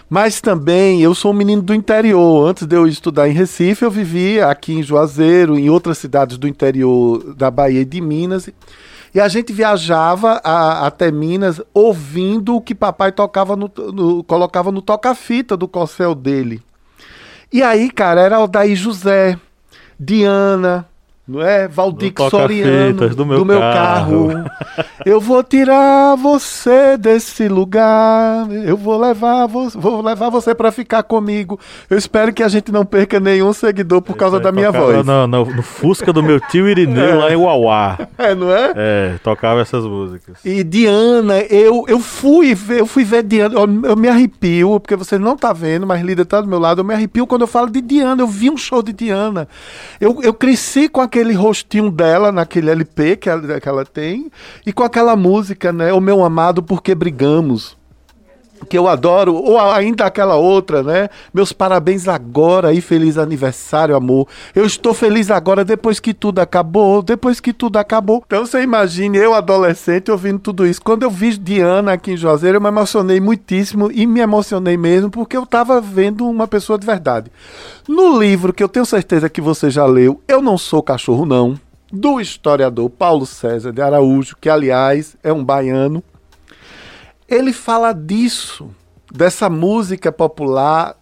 Mas também eu sou um menino do interior. Antes de eu estudar em Recife, eu vivia aqui em Juazeiro, em outras cidades do interior da Bahia e de Minas. E a gente viajava a, até Minas ouvindo o que papai tocava no, no colocava no toca-fita do corcel dele. E aí, cara, era o Daí José, Diana, não é? Valdir Soriano, do meu, do meu carro. carro. eu vou tirar você desse lugar. Eu vou levar, vo vou levar você para ficar comigo. Eu espero que a gente não perca nenhum seguidor por causa da minha voz. No, no, no, Fusca do meu tio Irineu, é. lá em Uauá. É, não é? É, tocava essas músicas. E Diana, eu, eu fui ver, eu fui ver Diana, eu, eu me arrepio, porque você não tá vendo, mas Lida tá do meu lado, eu me arrepio quando eu falo de Diana. Eu vi um show de Diana. Eu, eu cresci com aquele aquele rostinho dela naquele LP que ela, que ela tem e com aquela música, né? O meu amado, porque brigamos que eu adoro, ou ainda aquela outra, né? Meus parabéns agora e feliz aniversário, amor. Eu estou feliz agora depois que tudo acabou, depois que tudo acabou. Então você imagine eu adolescente ouvindo tudo isso. Quando eu vi Diana aqui em Juazeiro, eu me emocionei muitíssimo e me emocionei mesmo porque eu estava vendo uma pessoa de verdade. No livro que eu tenho certeza que você já leu, Eu não sou cachorro não, do historiador Paulo César de Araújo, que aliás é um baiano ele fala disso, dessa música popular,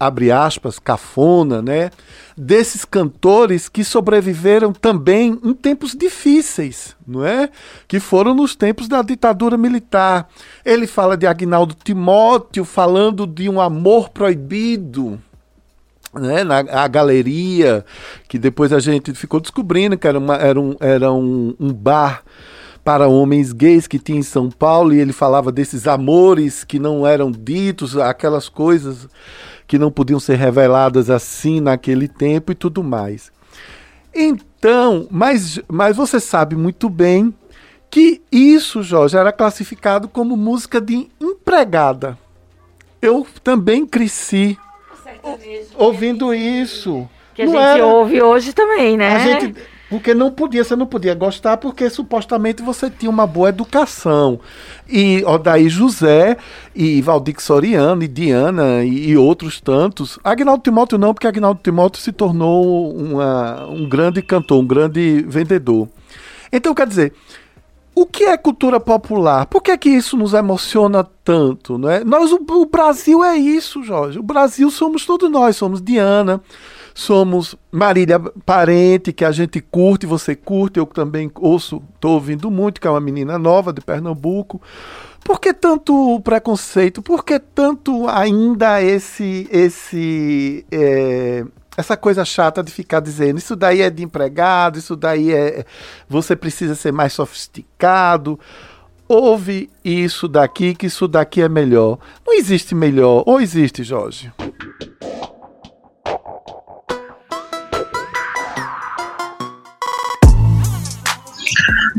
abre aspas, cafona, né? Desses cantores que sobreviveram também em tempos difíceis, não é? Que foram nos tempos da ditadura militar. Ele fala de Agnaldo Timóteo falando de um amor proibido, né, na a galeria, que depois a gente ficou descobrindo que era, uma, era, um, era um, um bar para homens gays que tinha em São Paulo e ele falava desses amores que não eram ditos, aquelas coisas que não podiam ser reveladas assim naquele tempo e tudo mais. Então, mas, mas você sabe muito bem que isso, Jorge, era classificado como música de empregada. Eu também cresci ouvindo isso. Que a não gente era... ouve hoje também, né? A gente, porque não podia, você não podia gostar porque supostamente você tinha uma boa educação. E Odaí José, e Valdir Soriano, e Diana, e, e, outros tantos. Agnaldo Timóteo não, porque Agnaldo Timóteo se tornou uma, um grande cantor, um grande vendedor. Então, quer dizer, o que é cultura popular? Por que, é que isso nos emociona tanto? Não é? nós, o, o Brasil é isso, Jorge. O Brasil somos todos nós, somos Diana, Somos Marília Parente, que a gente curte, você curte, eu também ouço, estou ouvindo muito, que é uma menina nova de Pernambuco. Por que tanto preconceito? Por que tanto ainda esse esse é, essa coisa chata de ficar dizendo isso daí é de empregado, isso daí é você precisa ser mais sofisticado. Ouve isso daqui que isso daqui é melhor. Não existe melhor, ou existe, Jorge?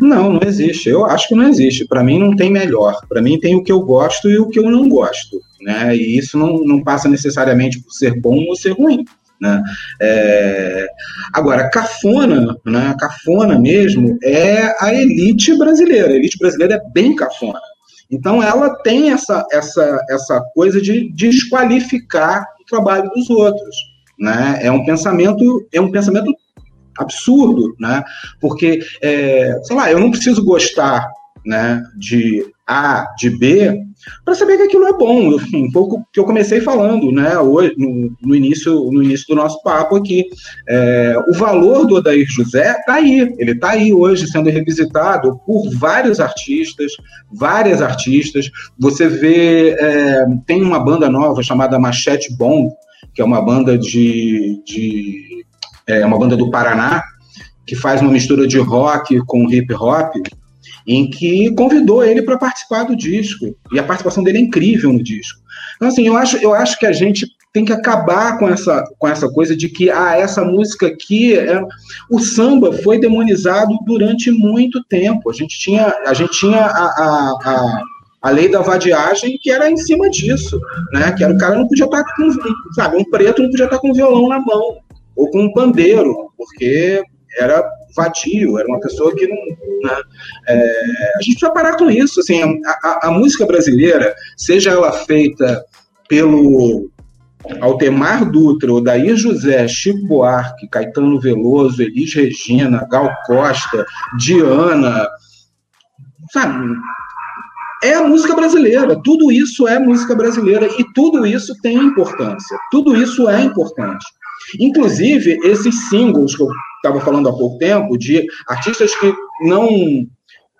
Não, não existe. Eu acho que não existe. Para mim não tem melhor. Para mim tem o que eu gosto e o que eu não gosto, né? E isso não, não passa necessariamente por ser bom ou ser ruim. Né? É... Agora, cafona, né? cafona mesmo, é a elite brasileira. A elite brasileira é bem cafona. Então, ela tem essa, essa, essa coisa de desqualificar o trabalho dos outros. Né? É um pensamento é um pensamento absurdo, né? Porque, é, sei lá, eu não preciso gostar né, de A, de B, para saber que aquilo é bom. Um pouco que eu comecei falando, né, hoje, no, no, início, no início do nosso papo aqui. É, o valor do Odair José está aí, ele está aí hoje sendo revisitado por vários artistas, várias artistas. Você vê, é, tem uma banda nova chamada Machete Bom, que é uma banda de, de é uma banda do Paraná, que faz uma mistura de rock com hip hop, em que convidou ele para participar do disco. E a participação dele é incrível no disco. Então, assim, eu acho, eu acho que a gente tem que acabar com essa, com essa coisa de que ah, essa música aqui. É... O samba foi demonizado durante muito tempo. A gente tinha, a, gente tinha a, a, a a lei da vadiagem que era em cima disso, né? Que era o cara não podia estar com, sabe, um preto não podia estar com violão na mão ou com um pandeiro, porque era vadio, era uma pessoa que não. Né, é, a gente precisa parar com isso. Assim, a, a, a, música brasileira, seja ela feita pelo Altemar Dutra, Odair José, Chico Buarque, Caetano Veloso, Elis Regina, Gal Costa, Diana, sabe, é a música brasileira. Tudo isso é música brasileira e tudo isso tem importância. Tudo isso é importante. Inclusive, esses singles que eu estava falando há pouco tempo, de artistas que não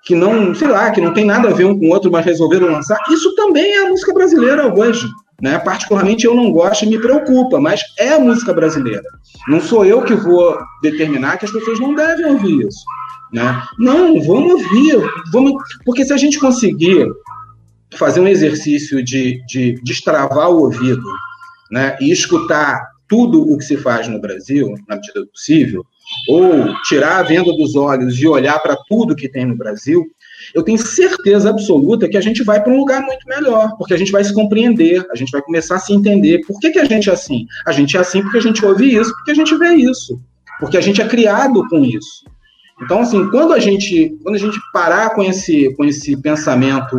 que não, sei lá, que não tem nada a ver um com o outro, mas resolveram lançar, isso também é a música brasileira hoje. Né? Particularmente eu não gosto e me preocupa, mas é a música brasileira. Não sou eu que vou determinar que as pessoas não devem ouvir isso. Né? Não, vamos ouvir, vamos, porque se a gente conseguir fazer um exercício de, de destravar o ouvido né, e escutar tudo o que se faz no Brasil, na medida do possível, ou tirar a venda dos olhos e olhar para tudo que tem no Brasil, eu tenho certeza absoluta que a gente vai para um lugar muito melhor, porque a gente vai se compreender, a gente vai começar a se entender. Por que, que a gente é assim? A gente é assim porque a gente ouve isso, porque a gente vê isso, porque a gente é criado com isso. Então, assim, quando a gente, quando a gente parar com esse, com esse pensamento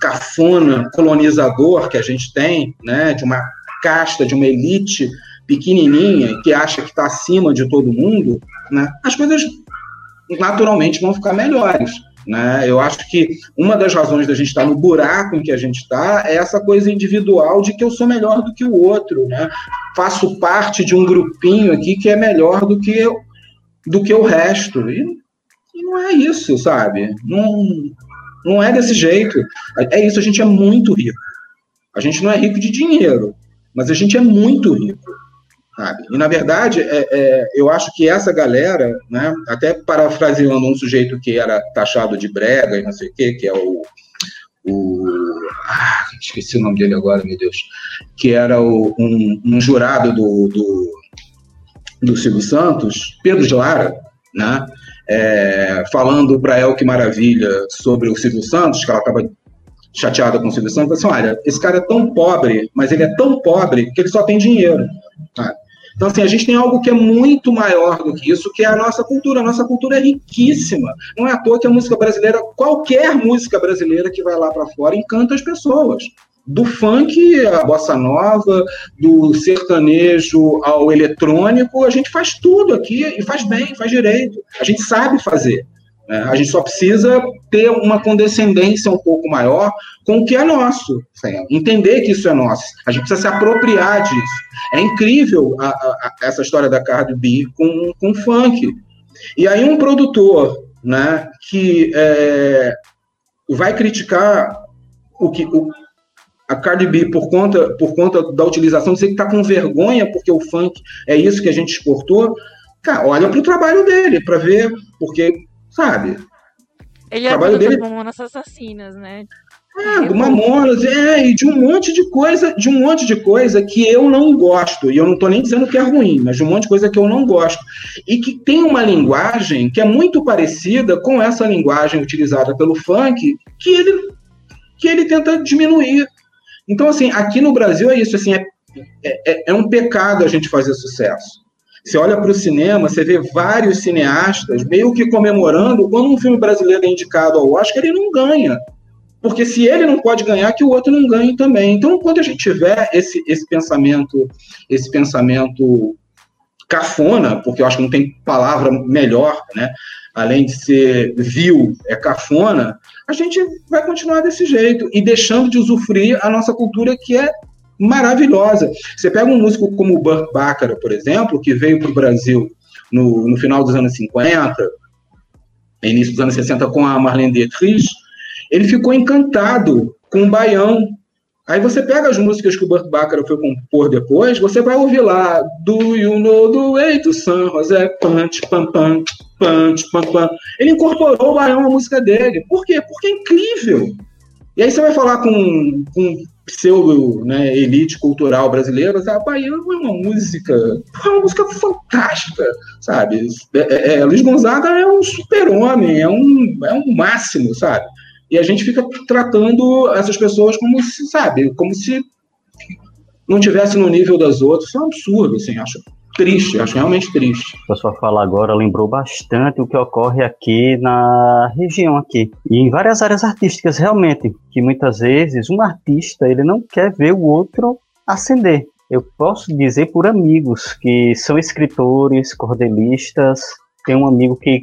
cafona, colonizador que a gente tem, né, de uma casta, de uma elite pequenininha que acha que está acima de todo mundo, né, as coisas naturalmente vão ficar melhores. Né? Eu acho que uma das razões da gente estar tá no buraco em que a gente está é essa coisa individual de que eu sou melhor do que o outro, né? Faço parte de um grupinho aqui que é melhor do que do que o resto. E, e não é isso, sabe? Não, não é desse jeito. É isso, a gente é muito rico. A gente não é rico de dinheiro, mas a gente é muito rico. Sabe? E, na verdade, é, é, eu acho que essa galera, né, até parafraseando um sujeito que era taxado de brega e não sei o quê, que é o. o ah, esqueci o nome dele agora, meu Deus. Que era o, um, um, jurado do, do, do Silvio Santos, Pedro de Lara, né, é, falando para El que Maravilha sobre o Silvio Santos, que ela estava chateada com o Silvio Santos, assim, olha, esse cara é tão pobre, mas ele é tão pobre que ele só tem dinheiro. Tá? Então, assim, a gente tem algo que é muito maior do que isso, que é a nossa cultura. A nossa cultura é riquíssima. Não é à toa que a música brasileira, qualquer música brasileira que vai lá para fora, encanta as pessoas. Do funk à bossa nova, do sertanejo ao eletrônico, a gente faz tudo aqui e faz bem, faz direito. A gente sabe fazer. Né? A gente só precisa ter uma condescendência um pouco maior com o que é nosso, entender que isso é nosso. A gente precisa se apropriar disso. É incrível a, a, essa história da Cardi B com, com funk. E aí um produtor né, que é, vai criticar o que o, a Cardi B por conta, por conta da utilização, dizer que está com vergonha porque o funk é isso que a gente exportou, cara, olha para o trabalho dele para ver, porque sabe? Ele é do dele... Mamonas Assassinas, né? É, do Mamonas, é, e de um monte de coisa, de um monte de coisa que eu não gosto, e eu não tô nem dizendo que é ruim, mas de um monte de coisa que eu não gosto, e que tem uma linguagem que é muito parecida com essa linguagem utilizada pelo funk, que ele, que ele tenta diminuir. Então, assim, aqui no Brasil é isso, assim, é, é, é um pecado a gente fazer sucesso. Você olha para o cinema, você vê vários cineastas meio que comemorando quando um filme brasileiro é indicado ao Oscar, ele não ganha. Porque se ele não pode ganhar, que o outro não ganhe também. Então, quando a gente tiver esse, esse pensamento, esse pensamento cafona, porque eu acho que não tem palavra melhor, né? Além de ser vil, é cafona, a gente vai continuar desse jeito e deixando de usufruir a nossa cultura que é maravilhosa. Você pega um músico como o Burt Bacharach, por exemplo, que veio para o Brasil no, no, final dos anos 50, início dos anos 60 com a Marlene Dietrich, ele ficou encantado com o baião. Aí você pega as músicas que o Burt Bacharach foi compor depois, você vai ouvir lá Do You Know The Way to San José, punch, pam, pam, punch, pam, pam. Ele incorporou o baião à música dele. Por quê? Porque é incrível. E aí você vai falar com, com pseudo né, elite cultural brasileira, a Baiano é uma música, é uma música fantástica, sabe? É, é, é Luiz Gonzaga é um super-homem, é um, é um máximo, sabe? E a gente fica tratando essas pessoas como se, sabe, como se não tivesse no nível das outras. Isso é um absurdo, assim, acho triste, acho realmente triste. A sua fala agora lembrou bastante o que ocorre aqui na região aqui. E em várias áreas artísticas, realmente, que muitas vezes um artista, ele não quer ver o outro ascender. Eu posso dizer por amigos que são escritores, cordelistas, tem um amigo que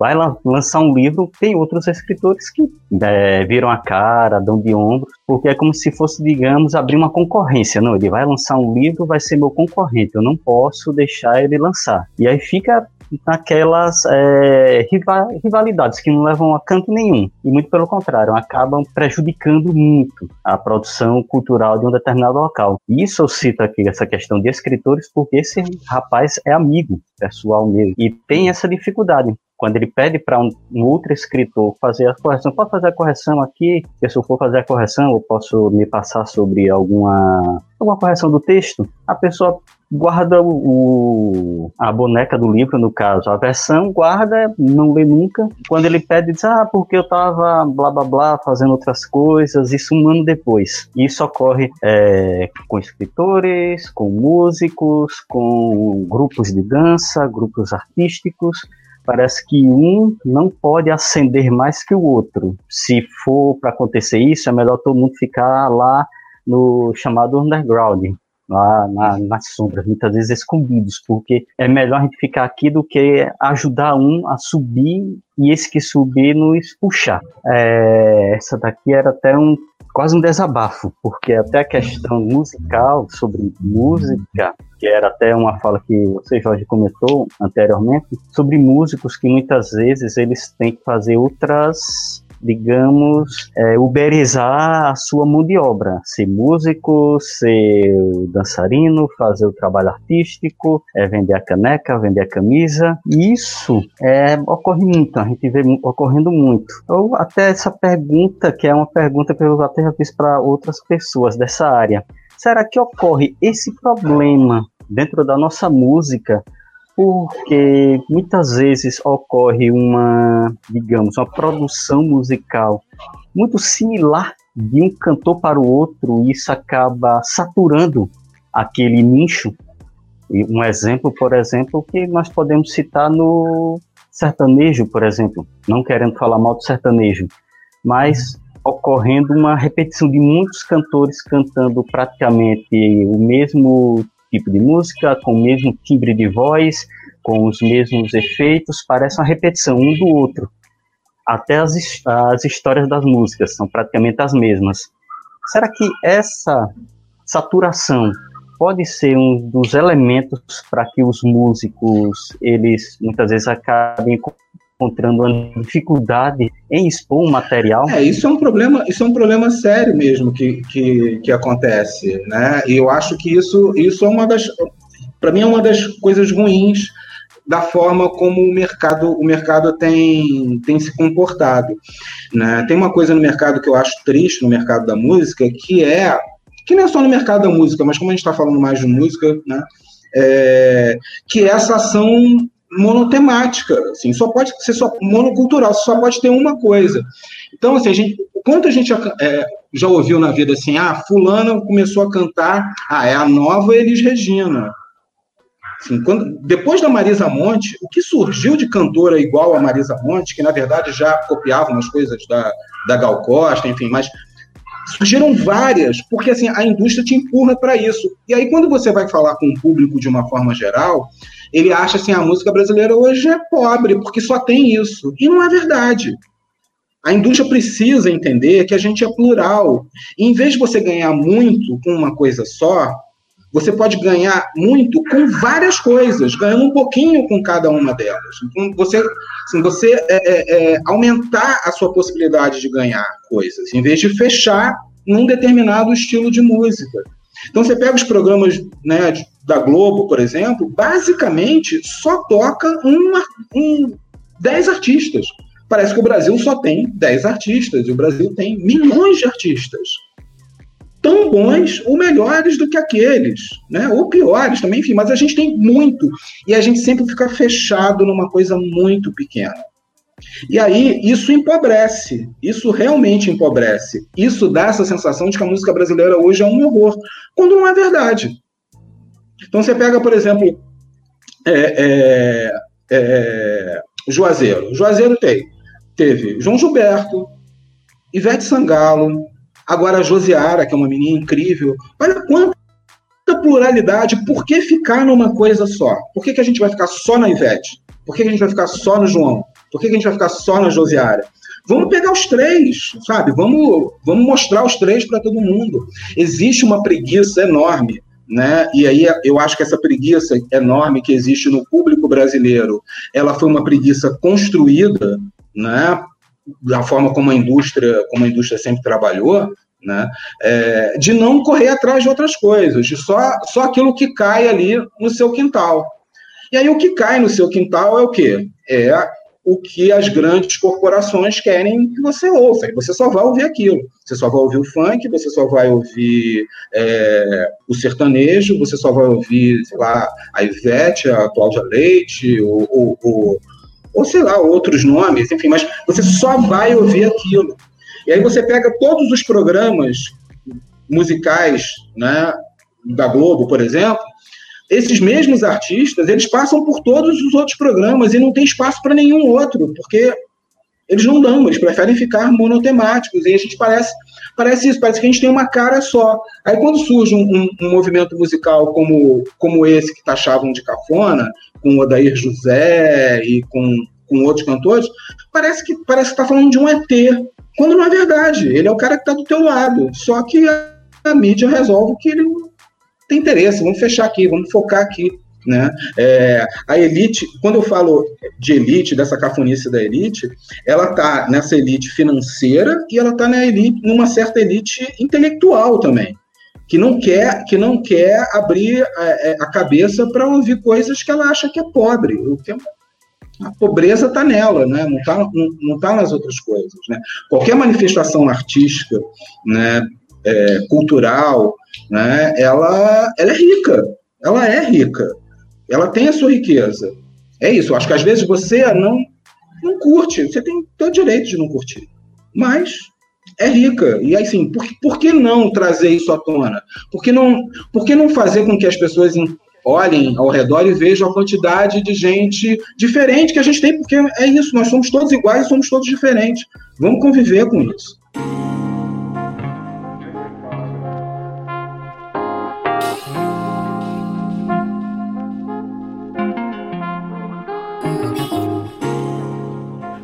vai lançar um livro, tem outros escritores que é, viram a cara, dão de ombros, porque é como se fosse, digamos, abrir uma concorrência. Não, ele vai lançar um livro, vai ser meu concorrente, eu não posso deixar ele lançar. E aí fica naquelas é, rivalidades que não levam a canto nenhum. E muito pelo contrário, acabam prejudicando muito a produção cultural de um determinado local. Isso eu cito aqui, essa questão de escritores, porque esse rapaz é amigo pessoal mesmo. E tem essa dificuldade quando ele pede para um, um, outro escritor fazer a correção, pode fazer a correção aqui, se eu for fazer a correção, eu posso me passar sobre alguma, alguma correção do texto, a pessoa guarda o, a boneca do livro, no caso, a versão, guarda, não lê nunca. Quando ele pede, diz, ah, porque eu tava blá blá blá fazendo outras coisas, isso um ano depois. Isso ocorre é, com escritores, com músicos, com grupos de dança, grupos artísticos. Parece que um não pode ascender mais que o outro. Se for para acontecer isso, é melhor todo mundo ficar lá no chamado underground, lá na, nas sombras, muitas vezes escondidos, porque é melhor a gente ficar aqui do que ajudar um a subir e esse que subir nos puxar. É, essa daqui era até um quase um desabafo, porque até a questão musical sobre música, que era até uma fala que você Jorge comentou anteriormente, sobre músicos que muitas vezes eles têm que fazer outras digamos, é, uberizar a sua mão de obra, ser músico, ser dançarino, fazer o trabalho artístico, é, vender a caneca, vender a camisa. Isso é, ocorre muito, a gente vê ocorrendo muito. Ou até essa pergunta, que é uma pergunta que eu até já fiz para outras pessoas dessa área. Será que ocorre esse problema dentro da nossa música porque muitas vezes ocorre uma, digamos, uma produção musical muito similar de um cantor para o outro e isso acaba saturando aquele nicho. Um exemplo, por exemplo, que nós podemos citar no sertanejo, por exemplo, não querendo falar mal do sertanejo, mas ocorrendo uma repetição de muitos cantores cantando praticamente o mesmo tipo de música, com o mesmo timbre de voz, com os mesmos efeitos, parece uma repetição um do outro. Até as, as histórias das músicas são praticamente as mesmas. Será que essa saturação pode ser um dos elementos para que os músicos eles muitas vezes acabem encontrando uma dificuldade em expor um material? É, isso é um problema, isso é um problema sério mesmo que, que, que acontece, né? E eu acho que isso, isso é uma das, para mim é uma das coisas ruins da forma como o mercado, o mercado tem, tem se comportado. Né? Tem uma coisa no mercado que eu acho triste no mercado da música, que é que não é só no mercado da música, mas como a gente está falando mais de música, né? É, que é essa ação monotemática, assim, só pode ser só monocultural, só pode ter uma coisa. Então, assim, a gente, quanto a gente é, já ouviu na vida assim, ah, fulano começou a cantar, ah, é a nova Elis Regina. Assim, quando, depois da Marisa Monte, o que surgiu de cantora igual a Marisa Monte, que na verdade já copiava umas coisas da, da Gal Costa, enfim, mas surgiram várias, porque assim, a indústria te empurra para isso. E aí, quando você vai falar com o público de uma forma geral, ele acha assim, a música brasileira hoje é pobre, porque só tem isso. E não é verdade. A indústria precisa entender que a gente é plural. E em vez de você ganhar muito com uma coisa só, você pode ganhar muito com várias coisas, ganhando um pouquinho com cada uma delas. Então, você, assim, você é, é, é, aumentar a sua possibilidade de ganhar coisas, em vez de fechar num determinado estilo de música. Então, você pega os programas né, da Globo, por exemplo, basicamente só toca uma, um, 10 artistas. Parece que o Brasil só tem 10 artistas, e o Brasil tem milhões de artistas tão bons ou melhores do que aqueles, né? Ou piores também, enfim, mas a gente tem muito e a gente sempre fica fechado numa coisa muito pequena. E aí isso empobrece, isso realmente empobrece. Isso dá essa sensação de que a música brasileira hoje é um horror, quando não é verdade. Então você pega, por exemplo, é, é, é, Juazeiro. Juazeiro tem, teve João Gilberto, Ivete Sangalo, Agora a Josiara, que é uma menina incrível, olha quanta pluralidade, por que ficar numa coisa só? Por que, que a gente vai ficar só na Ivete? Por que, que a gente vai ficar só no João? Por que, que a gente vai ficar só na Josiara? Vamos pegar os três, sabe? Vamos, vamos mostrar os três para todo mundo. Existe uma preguiça enorme, né? E aí eu acho que essa preguiça enorme que existe no público brasileiro, ela foi uma preguiça construída, né? Da forma como a indústria, como a indústria sempre trabalhou, né? É, de não correr atrás de outras coisas, de só, só aquilo que cai ali no seu quintal. E aí o que cai no seu quintal é o quê? É o que as grandes corporações querem que você ouça. E você só vai ouvir aquilo. Você só vai ouvir o funk, você só vai ouvir é, o sertanejo, você só vai ouvir, sei lá, a Ivete, a Cláudia Leite, ou, ou, ou, ou sei lá, outros nomes, enfim, mas você só vai ouvir aquilo. E aí você pega todos os programas musicais né, da Globo, por exemplo, esses mesmos artistas, eles passam por todos os outros programas e não tem espaço para nenhum outro, porque eles não dão, eles preferem ficar monotemáticos, e a gente parece, parece isso, parece que a gente tem uma cara só. Aí quando surge um, um, um movimento musical como, como esse que taxavam de cafona, com o Odair José e com, com outros cantores, parece que parece está falando de um ET, quando não é verdade, ele é o cara que está do teu lado, só que a, a mídia resolve que ele tem interesse, vamos fechar aqui, vamos focar aqui. Né? É, a elite, quando eu falo de elite, dessa cafonice da elite, ela está nessa elite financeira e ela está na elite, numa certa elite intelectual também, que não quer, que não quer abrir a, é, a cabeça para ouvir coisas que ela acha que é pobre. É a pobreza está nela, né? não está não, não tá nas outras coisas. Né? Qualquer manifestação artística, né, é, cultural, né, ela, ela é rica, ela é rica, ela tem a sua riqueza. É isso, acho que às vezes você não, não curte, você tem todo direito de não curtir, mas é rica. E assim, por, por que não trazer isso à tona? Por que não, por que não fazer com que as pessoas olhem ao redor e vejam a quantidade de gente diferente que a gente tem? Porque é isso, nós somos todos iguais, somos todos diferentes. Vamos conviver com isso.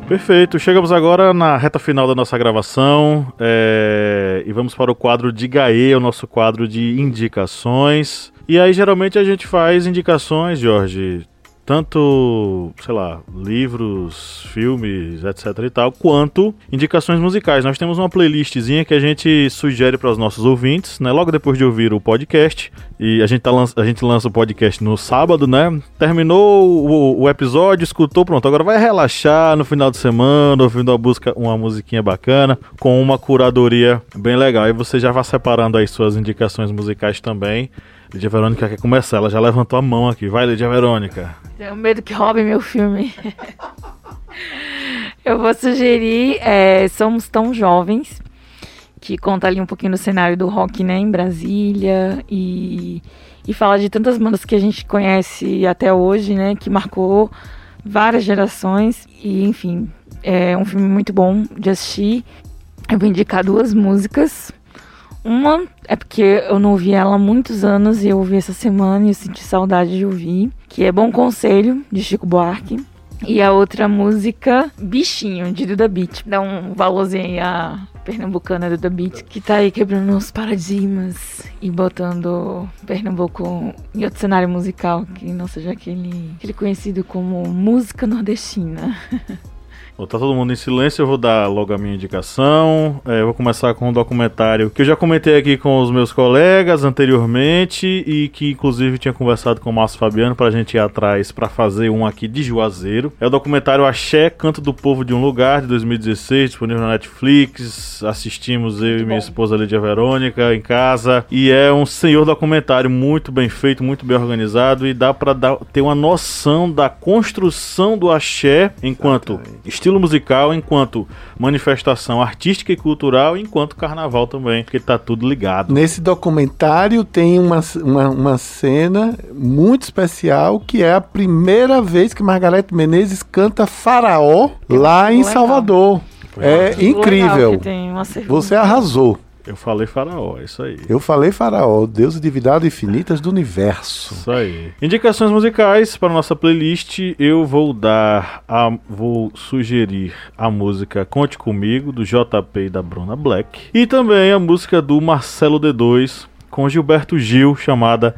Perfeito, chegamos agora na reta final da nossa gravação é... e vamos para o quadro de Gaê, o nosso quadro de indicações. E aí geralmente a gente faz indicações, Jorge, tanto, sei lá, livros, filmes, etc e tal, quanto indicações musicais. Nós temos uma playlistzinha que a gente sugere para os nossos ouvintes, né? Logo depois de ouvir o podcast, e a gente, tá a gente lança o podcast no sábado, né? Terminou o, o, episódio, escutou, pronto. Agora vai relaxar no final de semana, ouvindo uma, busca, uma musiquinha bacana, com uma curadoria bem legal. Aí você já vai separando aí suas indicações musicais também. Lídia Verônica quer começar, ela já levantou a mão aqui. Vai, Lídia Verônica. Tenho medo que roube meu filme. Eu vou sugerir é, Somos Tão Jovens, que conta ali um pouquinho do cenário do rock né, em Brasília e, e fala de tantas bandas que a gente conhece até hoje, né, que marcou várias gerações. E, enfim, é um filme muito bom de assistir. Eu vou indicar duas músicas. Uma é porque eu não ouvi ela há muitos anos e eu ouvi essa semana e eu senti saudade de ouvir, que é Bom Conselho, de Chico Buarque. E a outra música, Bichinho, de Duda Beat. Dá um valorzinho aí a pernambucana Duda Beat, que tá aí quebrando os paradigmas e botando Pernambuco em outro cenário musical, que não seja aquele, aquele conhecido como música nordestina. Bom, tá todo mundo em silêncio, eu vou dar logo a minha indicação. É, eu vou começar com um documentário que eu já comentei aqui com os meus colegas anteriormente e que inclusive tinha conversado com o Márcio Fabiano para a gente ir atrás para fazer um aqui de Juazeiro. É o documentário Axé, Canto do Povo de um Lugar, de 2016, disponível na Netflix. Assistimos eu e minha esposa Lídia Verônica em casa. E é um senhor documentário muito bem feito, muito bem organizado e dá para ter uma noção da construção do axé enquanto estilo musical, enquanto manifestação artística e cultural, enquanto carnaval também, porque tá tudo ligado. Nesse documentário tem uma, uma, uma cena muito especial que é a primeira vez que Margarete Menezes canta Faraó lá em Salvador. É incrível. Você arrasou. Eu falei faraó, é isso aí. Eu falei faraó, Deus de divindade infinitas do universo. Isso aí. Indicações musicais para nossa playlist, eu vou dar a vou sugerir a música Conte comigo do JP e da Bruna Black e também a música do Marcelo D2 com Gilberto Gil chamada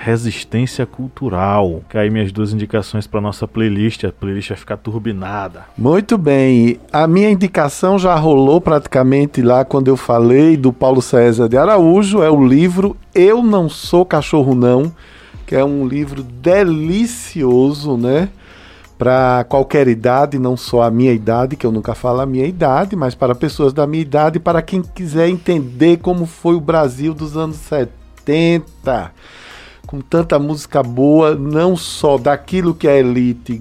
resistência cultural. Aí minhas duas indicações para nossa playlist, a playlist vai ficar turbinada. Muito bem. A minha indicação já rolou praticamente lá quando eu falei do Paulo César de Araújo, é o livro Eu não sou cachorro não, que é um livro delicioso, né? Para qualquer idade, não só a minha idade, que eu nunca falo a minha idade, mas para pessoas da minha idade, para quem quiser entender como foi o Brasil dos anos 70 com tanta música boa, não só daquilo que a elite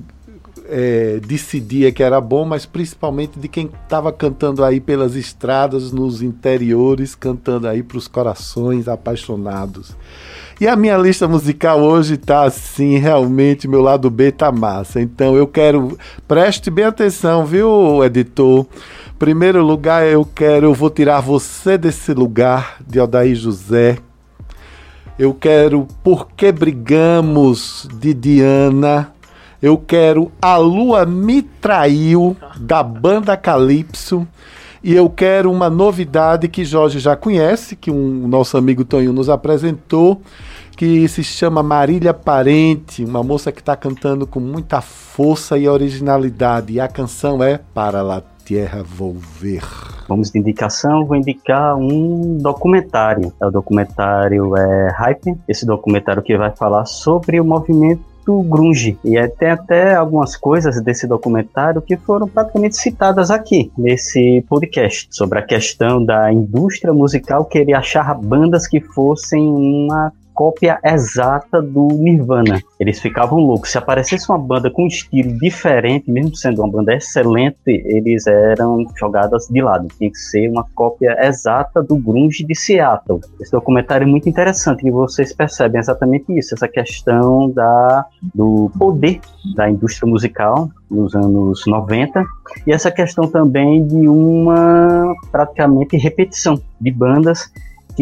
é, decidia que era bom, mas principalmente de quem estava cantando aí pelas estradas, nos interiores, cantando aí para os corações apaixonados. E a minha lista musical hoje tá assim, realmente meu lado B tá massa. Então eu quero, preste bem atenção, viu, editor? Primeiro lugar, eu quero, eu vou tirar você desse lugar de Odair José, eu quero Por que Brigamos de Diana. Eu quero A Lua Me Traiu da banda Calypso. E eu quero uma novidade que Jorge já conhece, que um nosso amigo Tonho nos apresentou, que se chama Marília Parente, uma moça que está cantando com muita força e originalidade. E a canção é Para la Tierra Volver. Vamos de indicação, vou indicar um documentário. É o documentário é, Hype, esse documentário que vai falar sobre o movimento grunge. E é, tem até algumas coisas desse documentário que foram praticamente citadas aqui nesse podcast sobre a questão da indústria musical querer achar bandas que fossem uma cópia exata do Nirvana. Eles ficavam loucos. Se aparecesse uma banda com um estilo diferente, mesmo sendo uma banda excelente, eles eram jogadas de lado. Tinha que ser uma cópia exata do grunge de Seattle. Esse documentário é muito interessante e vocês percebem exatamente isso, essa questão da, do poder da indústria musical nos anos 90 e essa questão também de uma praticamente repetição de bandas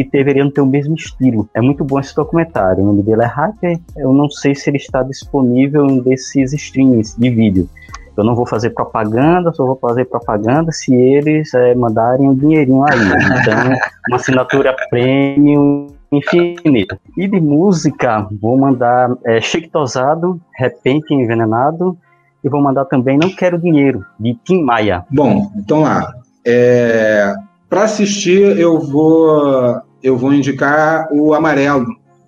que deveriam ter o mesmo estilo. É muito bom esse documentário. O nome dele é Hacker. Eu não sei se ele está disponível em desses streams de vídeo. Eu não vou fazer propaganda, só vou fazer propaganda se eles é, mandarem um dinheirinho aí. Então, uma assinatura premium infinita. E de música, vou mandar é, Chique Tosado, Repente Envenenado, e vou mandar também Não Quero Dinheiro, de Tim Maia. Bom, então lá. É, Para assistir, eu vou eu vou indicar o Amarelo,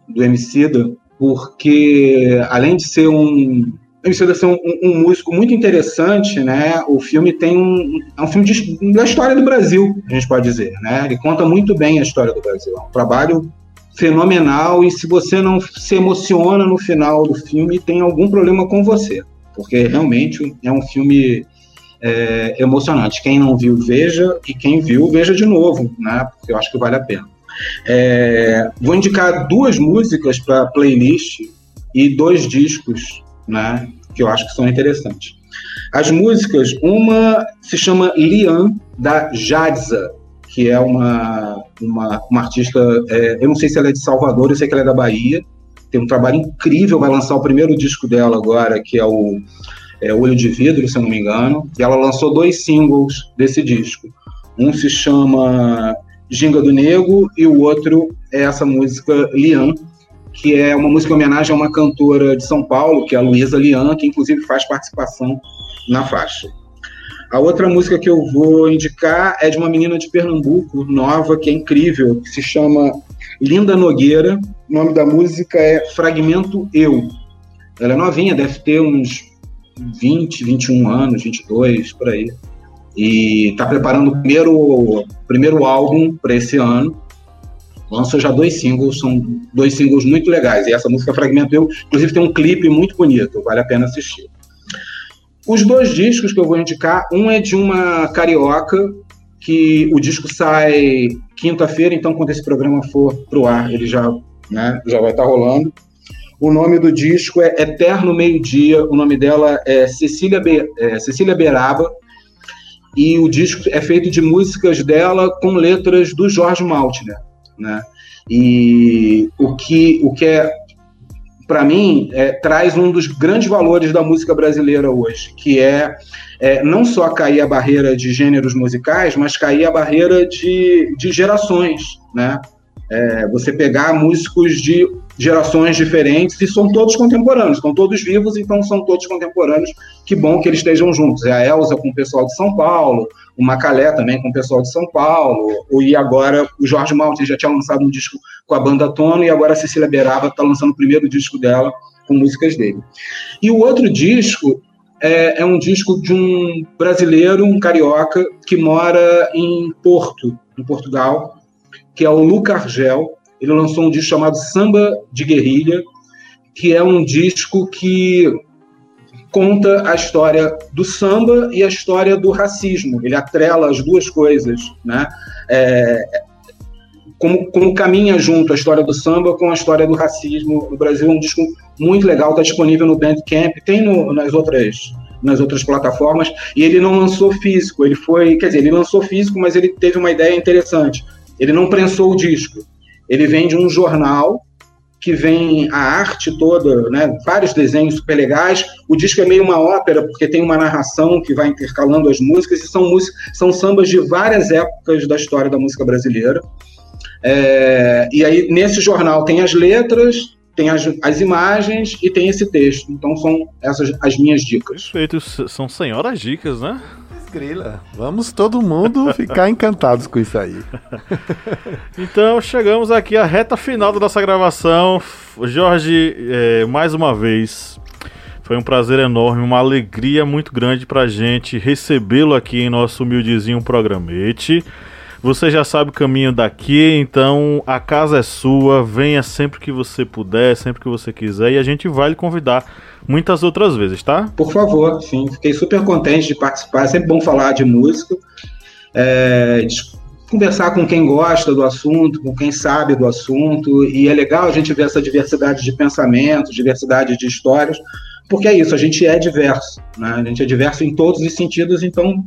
do Emicida, porque além de ser um Emicida ser um, um, músico muito interessante, né? O filme tem um é um filme de, da história do Brasil, a gente pode dizer, né? Ele conta muito bem a história do Brasil. É um trabalho fenomenal e se você não se emociona no final do filme, tem algum problema com você, porque realmente é um filme é, emocionante. Quem não viu, veja, e quem viu, veja de novo, né? Porque eu acho que vale a pena. É, vou indicar duas músicas para playlist e dois discos, né, que eu acho que são interessantes. As músicas, uma se chama Lian, da Jadza, que é uma, uma, uma artista, é, eu não sei se ela é de Salvador, eu sei que ela é da Bahia, tem um trabalho incrível, vai lançar o primeiro disco dela agora, que é o é, Olho de Vidro, se eu não me engano, e ela lançou dois singles desse disco. Um se chama Ginga do Nego, e o outro é essa música Lian, que é uma música em homenagem a uma cantora de São Paulo, que é a Luísa Lian, que inclusive faz participação na faixa. A outra música que eu vou indicar é de uma menina de Pernambuco, nova, que é incrível, que se chama Linda Nogueira. O nome da música é Fragmento Eu. Ela é novinha, deve ter uns 20, 21 anos, 22, por aí e está preparando o primeiro, primeiro álbum para esse ano. Lançou já dois singles, são dois singles muito legais. E essa música Fragmento Eu, inclusive, tem um clipe muito bonito, vale a pena assistir. Os dois discos que eu vou indicar, um é de uma carioca, que o disco sai quinta-feira, então quando esse programa for pro ar, ele já, né, já vai estar tá rolando. O nome do disco é Eterno Meio Dia, o nome dela é Cecília, Be é, Cecília Beraba, e o disco é feito de músicas dela com letras do Jorge Maltner, né? E o que, o que é para mim, é, traz um dos grandes valores da música brasileira hoje, que é, é, não só cair a barreira de gêneros musicais, mas cair a barreira de, de gerações, né? É, você pegar músicos de gerações diferentes e são todos contemporâneos, estão todos vivos, então são todos contemporâneos. Que bom que eles estejam juntos. É a Elza com o pessoal de São Paulo, o Macalé também com o pessoal de São Paulo, e agora o Jorge Maltin já tinha lançado um disco com a banda Tono, e agora a Cecília Beraba está lançando o primeiro disco dela com músicas dele. E o outro disco é, é, um disco de um brasileiro, um carioca, que mora em Porto, em Portugal, que é o Luca Argel. Ele lançou um disco chamado Samba de Guerrilha, que é um disco que conta a história do samba e a história do racismo. Ele atrela as duas coisas, né? É, como, como caminha junto a história do samba com a história do racismo no Brasil. É um disco muito legal, está disponível no Bandcamp, tem no, nas outras nas outras plataformas, e ele não lançou físico, ele foi, quer dizer, ele lançou físico, mas ele teve uma ideia interessante. Ele não prensou o disco. Ele vem de um jornal que vem a arte toda, né, vários desenhos super legais. O disco é meio uma ópera, porque tem uma narração que vai intercalando as músicas, e são, músicas, são sambas de várias épocas da história da música brasileira. É, e aí, nesse jornal, tem as letras, tem as, as imagens e tem esse texto. Então, são essas as minhas dicas. Perfeito, são senhoras dicas, né? Grila. Vamos todo mundo ficar encantados com isso aí. então chegamos aqui à reta final da nossa gravação. Jorge, é, mais uma vez, foi um prazer enorme, uma alegria muito grande pra gente recebê-lo aqui em nosso humildezinho programete. Você já sabe o caminho daqui, então a casa é sua. Venha sempre que você puder, sempre que você quiser, e a gente vai lhe convidar muitas outras vezes, tá? Por favor, sim. Fiquei super contente de participar. É sempre bom falar de música. É, conversar com quem gosta do assunto, com quem sabe do assunto, e é legal a gente ver essa diversidade de pensamentos, diversidade de histórias, porque é isso, a gente é diverso, né? a gente é diverso em todos os sentidos, então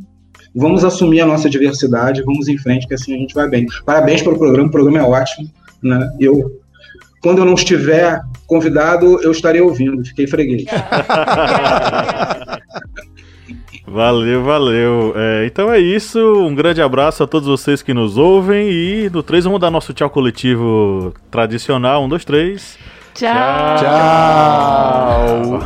vamos assumir a nossa diversidade, vamos em frente, que assim a gente vai bem. Parabéns pelo programa, o programa é ótimo, né? Eu quando eu não estiver convidado, eu estarei ouvindo. Fiquei freguês. Valeu, valeu. É, então é isso. Um grande abraço a todos vocês que nos ouvem. E no 3 vamos dar nosso tchau coletivo tradicional. Um, dois, três. Tchau. Tchau.